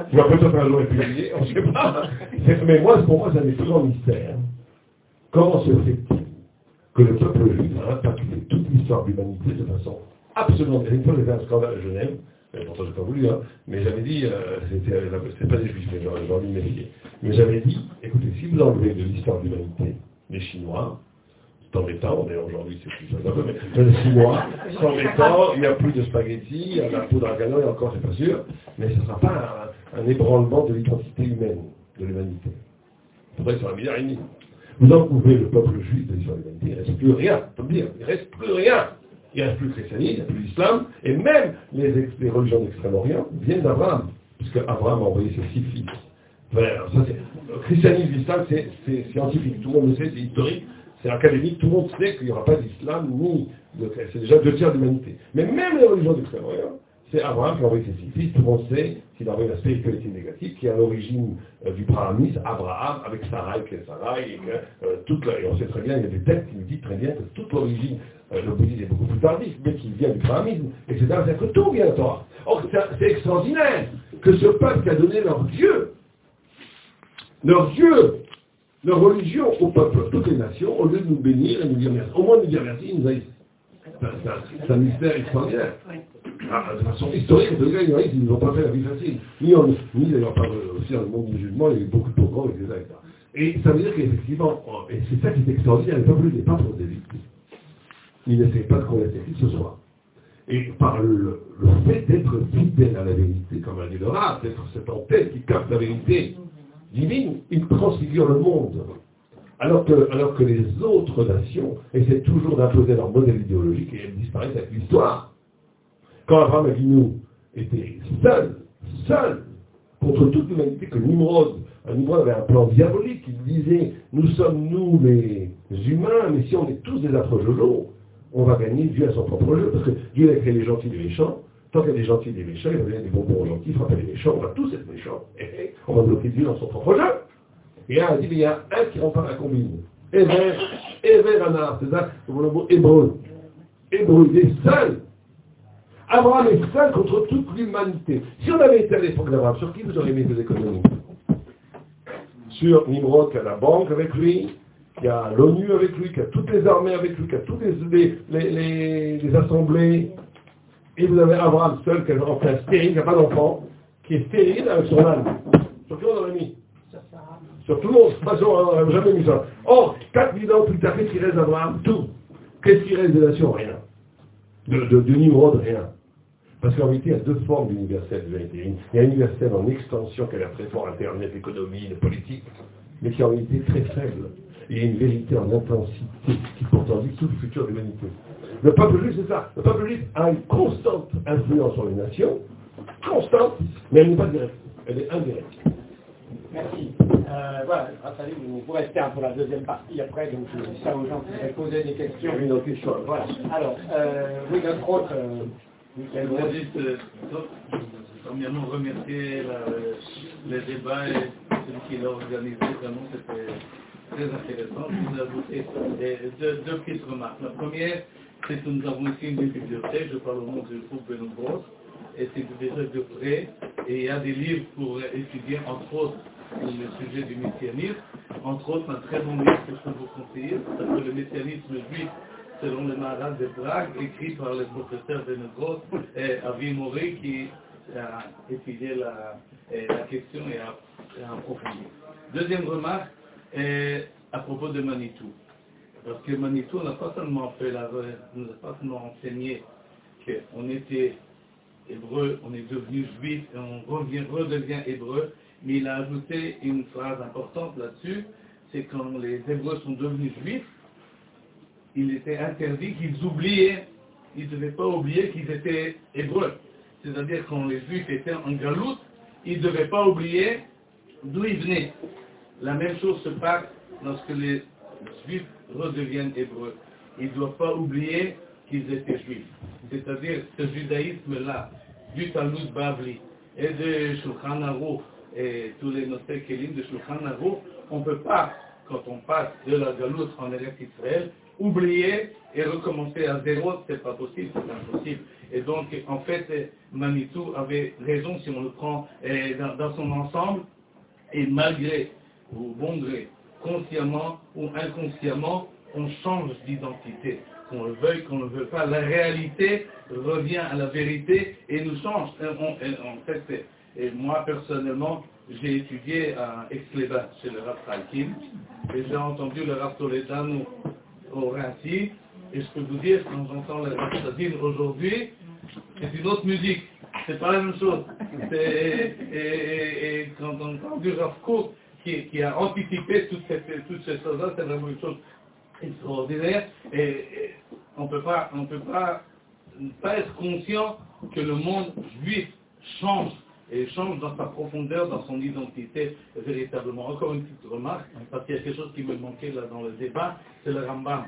qui va peut-être un jour être publié, on ne sait pas. Mais moi, pour moi, c'est un des plus grands mystères. Comment se fait-il que le peuple juif a impacté toute l'histoire de l'humanité de façon absolument. Une fois, j'avais un scandale à Genève, mais pourtant, je n'ai pas voulu, hein, mais j'avais dit, euh, c'était pas des juifs, mais j'aurais envie de méfier. Mais j'avais dit, écoutez, si vous enlevez de l'histoire de l'humanité les Chinois, dans les temps, mais aujourd'hui c'est plus ça, mais les Chinois, sans temps, il n'y a plus de spaghettis, il y a la poudre à canon, et encore, c'est pas sûr, mais ce ne sera pas un, ébranlement de l'identité humaine, de l'humanité. Faudrait sur un milliard et demi. Vous enlevez le peuple juif de l'humanité, il ne reste plus rien, on dire, il ne reste plus rien. Il n'y a plus le christianisme, il n'y a plus l'islam, et même les, religions d'Extrême-Orient viennent d'Abraham, puisque Abraham a envoyé ses six fils vers. Ça, le christianisme, l'islam, c'est scientifique, tout le monde le sait, c'est historique, c'est académique, tout le monde sait qu'il n'y aura pas d'islam, ni de C'est déjà deux tiers de l'humanité. Mais même les religions d'Extrême-Orient, c'est Abraham qui a envoyé ses fils, tout le monde sait qu'il a envoyé la spiritualité négative, qui est à l'origine euh, du brahmanisme, Abraham, avec Sarai, qui est Sarai, et que euh, toute la, et on sait très bien, il y a des textes qui nous disent très bien que toute l'origine euh, le est beaucoup plus tardif, mais qui vient du brahmanisme, etc. C'est-à-dire que tout vient de Torah. Or, c'est extraordinaire que ce peuple qui a donné leur Dieu, leur Dieu, leur religion au peuple, toutes les nations, au lieu de nous bénir et nous dire merci, au moins nous dire merci, ils nous haïssent. C'est un mystère extraordinaire. Ah, de façon historique, les gars, ils ne nous ont pas fait la vie facile. Ni, en, d'ailleurs pas aussi dans le monde musulman, il y a beaucoup de programmes, etc. Et ça veut dire qu'effectivement, et c'est ça qui est extraordinaire, le peuple n'est pas pour des il n'essaie pas de que ce soit. Et par le, fait d'être fidèle à la vérité, comme a dit le rat, d'être cette antenne qui capte la vérité divine, il transfigure le monde. Alors que, alors que les autres nations essaient toujours d'imposer leur modèle idéologique et elles disparaissent avec l'histoire. Quand Abraham Avinu était seul, seul, contre toute l'humanité, que Nimrod, Nimrod avait un plan diabolique, il disait, nous sommes nous les humains, mais si on est tous des affreux jojo, on va gagner Dieu à son propre jeu. Parce que Dieu a créé les gentils et les méchants. Tant qu'il y a des gentils et des méchants, il va donner des bonbons gentils, frapper les méchants, on va tous être méchants. Et on va bloquer Dieu dans son propre jeu. Et là, on dit, il y a un qui rempart la combine. Ever, Ever Anar, c'est ça, c'est le mot hébreu. Hébreu, il est seul. Abraham est seul contre toute l'humanité. Si on avait été à l'époque d'Abraham, sur qui vous auriez mis des économies? Sur Nimrod qui a la banque avec lui, qui a l'ONU avec lui, qui a toutes les armées avec lui, qui a toutes les, assemblées. Et vous avez Abraham seul, qui est enfin stérile, qui n'a pas d'enfant, qui est stérile avec son âne. Sur qui on aurait mis Sur tout le monde. Pas on n'aurait jamais mis ça. Or, 4000 ans plus tard, qu'est-ce qui reste d'Abraham Tout. Qu'est-ce qui reste des nations Rien. De, de, de Nimrod, rien. Parce qu'en réalité, il y a deux formes d'universel Il y a un universel en extension qui a l'air très fort, Internet, économie, politique, mais qui est en réalité très faible il y a une vérité en intensité qui pourtant dit tout le futur de l'humanité. Le peuple juif, c'est ça. Le peuple juif a une constante influence sur les nations, constante, mais elle n'est pas directe, elle est indirecte. Merci. Euh, voilà, grâce à vous, vous restez pour la deuxième partie après, donc je dis ça aux gens qui voudraient poser des questions. Une autre question. Voilà. Alors, euh, oui, notre autre. Euh, je voudrais juste, euh, premièrement, remercier le débat et celui qui l'a organisé. Vraiment, c'était très intéressant. Je vous ajouter deux, deux, petites remarques. La première, c'est que nous avons ici une bibliothèque, je parle au nom du groupe Benoît et c'est déjà de près, et il y a des livres pour étudier, entre autres, le sujet du messianisme. Entre autres, un très bon livre que je peux vous conseiller, parce que le messianisme juif selon le Maharal de Prague, écrit par le professeur Benegros et Avi Moré, qui a étudié la, la question et a, a approfondi. Deuxième remarque, à propos de Manitou. Parce que Manitou n'a pas seulement fait la, nous a pas seulement enseigné qu'on était hébreu, on est devenu juif et on revient, redevient hébreu, mais il a ajouté une phrase importante là-dessus, c'est quand les hébreux sont devenus juifs, il était interdit qu'ils oubliaient, ils ne devaient pas oublier qu'ils étaient hébreux. C'est-à-dire quand les juifs étaient en galoute, ils ne devaient pas oublier d'où ils venaient. La même chose se passe lorsque les juifs redeviennent hébreux. Ils ne doivent pas oublier qu'ils étaient juifs. C'est-à-dire ce judaïsme-là, du Talmud Bavli et de Shulchan Aruch et tous les notés Kelim de Shulchan Aruch, on ne peut pas, quand on passe de la galoute en Eretz Israël, oublier et recommencer à zéro, c'est pas possible, c'est impossible. Et donc, en fait, Manitou avait raison si on le prend eh, dans son ensemble, et malgré, ou bon gré, consciemment ou inconsciemment, on change d'identité. Qu'on le veuille, qu'on ne le veuille pas, la réalité revient à la vérité et nous change. En fait, et moi personnellement, j'ai étudié à Exleba chez le Rav Salkin et j'ai entendu le Rav Toledano au Rinci et je peux vous dire, quand j'entends le Rav aujourd'hui, c'est une autre musique. C'est pas la même chose. Et, quand on entend du Rav Kook qui, a anticipé toutes ces, choses-là, c'est vraiment une chose extraordinaire. Et, on on peut pas, pas être conscient que le monde juif change et change dans sa profondeur, dans son identité véritablement. Encore une petite remarque, parce qu'il y a quelque chose qui me manquait là dans le débat, c'est le Rambam,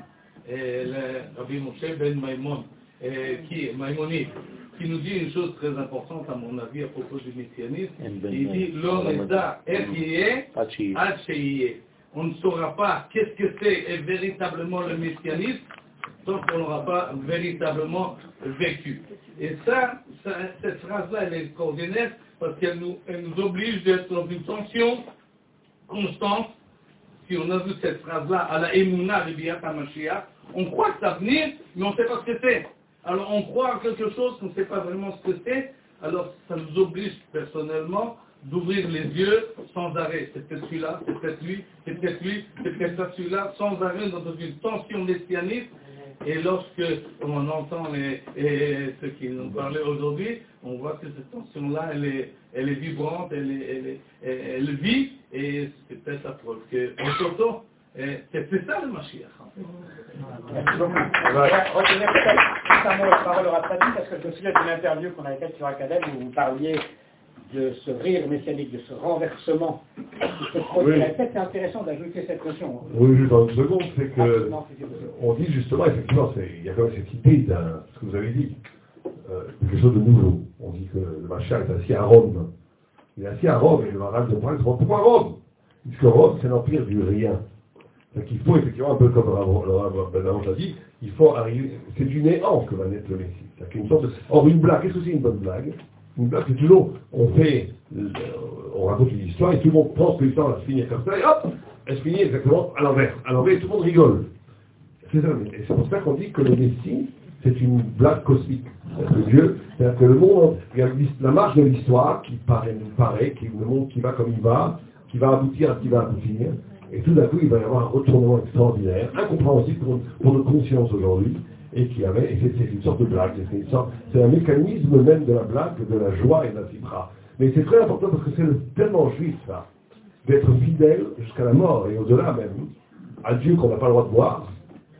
le Rabbi Moshe Ben Maimon, qui est Maïmonide, qui nous dit une chose très importante à mon avis à propos du messianisme. Il dit l'Oreda Erie Hachi. Ad Sheyeh. On ne saura pas qu'est-ce que c'est et véritablement le messianisme tant qu'on n'aura pas véritablement vécu. Et ça, ça- cette phrase-là, elle est extraordinaire parce qu'elle nous, elle nous oblige d'être dans une tension constante. Si on a vu cette phrase-là, à la Emouna HaMashiach, on croit que ça va venir, mais on ne sait pas ce que c'est. Alors on croit à quelque chose qu'on ne sait pas vraiment ce que c'est, alors ça nous oblige personnellement d'ouvrir les yeux sans arrêt. C'est peut-être celui-là, c'est peut-être lui, c'est peut-être lui, c'est peut-être celui-là, sans arrêt dans une tension messianique. Et lorsque on entend ceux qui nous parlaient aujourd'hui, on voit que cette tension-là, elle est, elle est vibrante, elle, est, elle, est- elle, vit, et c'est peut-être la preuve. Et C'est c'est ça le Mashiach. Je vais retenir peut-être un mot la parole au Raphaël, parce que je me souviens d'une interview qu'on avait faite sur Academ où vous parliez de ce rire messianique, de ce renversement qui se produit. Peut-être c'est intéressant d'ajouter cette notion. Oui, juste dans une seconde, c'est que on dit justement, effectivement, il y a quand même cette idée d'un, ce que vous avez dit, euh, quelque chose de nouveau. On dit que le Macha est assis à Rome. Il est assis à Rome et le Maral de Brest, pourquoi Rome Puisque Rome, c'est l'empire du rien. Donc il faut effectivement, un peu comme le Rav- le Rav Ben Arosh a dit, il faut arriver, c'est du néant que va naître le Messie. C'est-à-dire qu'il y a une sorte Or, une blague, qu'est-ce que c'est une bonne blague? Une blague, c'est toujours, on fait, euh, on raconte une histoire et tout le monde pense que l'histoire va se finir comme ça, et hop, elle se finit exactement à l'envers. À l'envers, et tout le monde rigole. C'est ça, et c'est pour ça qu'on dit que le Messie, c'est une blague cosmique. C'est-à-dire que Dieu, c'est-à-dire que le monde, l'his- la marche de l'histoire qui paraît, paraît, qui le monde qui va comme il va, qui va aboutir à ce qui va aboutir, et tout d'un coup, il va y avoir un retournement extraordinaire, incompréhensible pour, pour notre conscience aujourd'hui, et qui avait, et c'est une sorte de blague, c'est un mécanisme même de la blague, de la joie et de la fibra. Mais c'est très important parce que c'est le- tellement juif, ça, d'être fidèle jusqu'à la mort, et au-delà même, à Dieu qu'on n'a pas le droit de voir,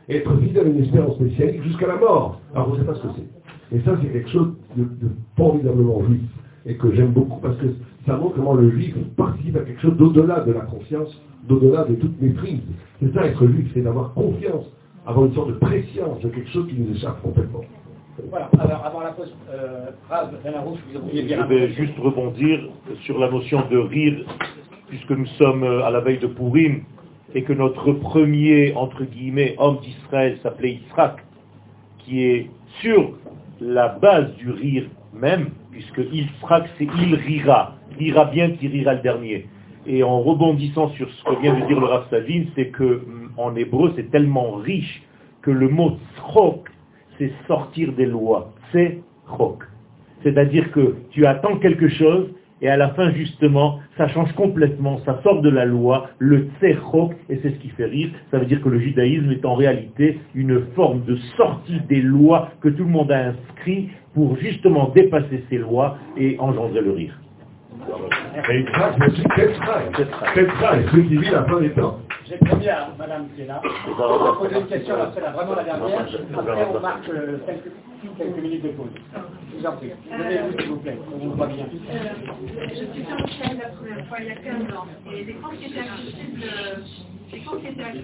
et être fidèle à une espérance messianique jusqu'à la mort. Alors on ne sait pas ce que c'est. Et ça, c'est quelque chose de, de formidablement juif, et que j'aime beaucoup parce que ça montre comment le juif participe à quelque chose d'au-delà de la conscience, d'au-delà de toute méprise. C'est ça être juif, c'est d'avoir confiance, avoir une sorte de préscience de quelque chose qui nous échappe complètement. Voilà, alors avant la pause, euh, Rav vous Je vais juste rebondir sur la notion de rire, puisque nous sommes euh, à la veille de Purim, et que notre premier, entre guillemets, homme d'Israël s'appelait Yitzhak, qui est sur la base du rire même, puisque Yitzhak, c'est il rira, rira bien qui rira le dernier. Et en rebondissant sur ce que vient de dire le Rav c'est que hum, en hébreu, c'est tellement riche que le mot tzchok, c'est sortir des lois. C'est chok. C'est-à-dire que tu attends quelque chose et à la fin, justement, ça change complètement, ça sort de la loi, le tzechok, et c'est ce qui fait rire. Ça veut dire que le judaïsme est en réalité une forme de sortie des lois que tout le monde a inscrit pour justement dépasser ces lois et engendrer le rire. Et Yitzhak, c'est celui qui vit la fin des temps. J'ai promis à Madame qui est là, on va poser une question, la- vraiment la dernière. Après, on marque euh, quelques, quelques minutes de pause. Je vous en prie. Levez-vous, s'il vous plaît, on vous voit bien. Euh, je suis sur le la première fois il y a 15 ans. Et qui qui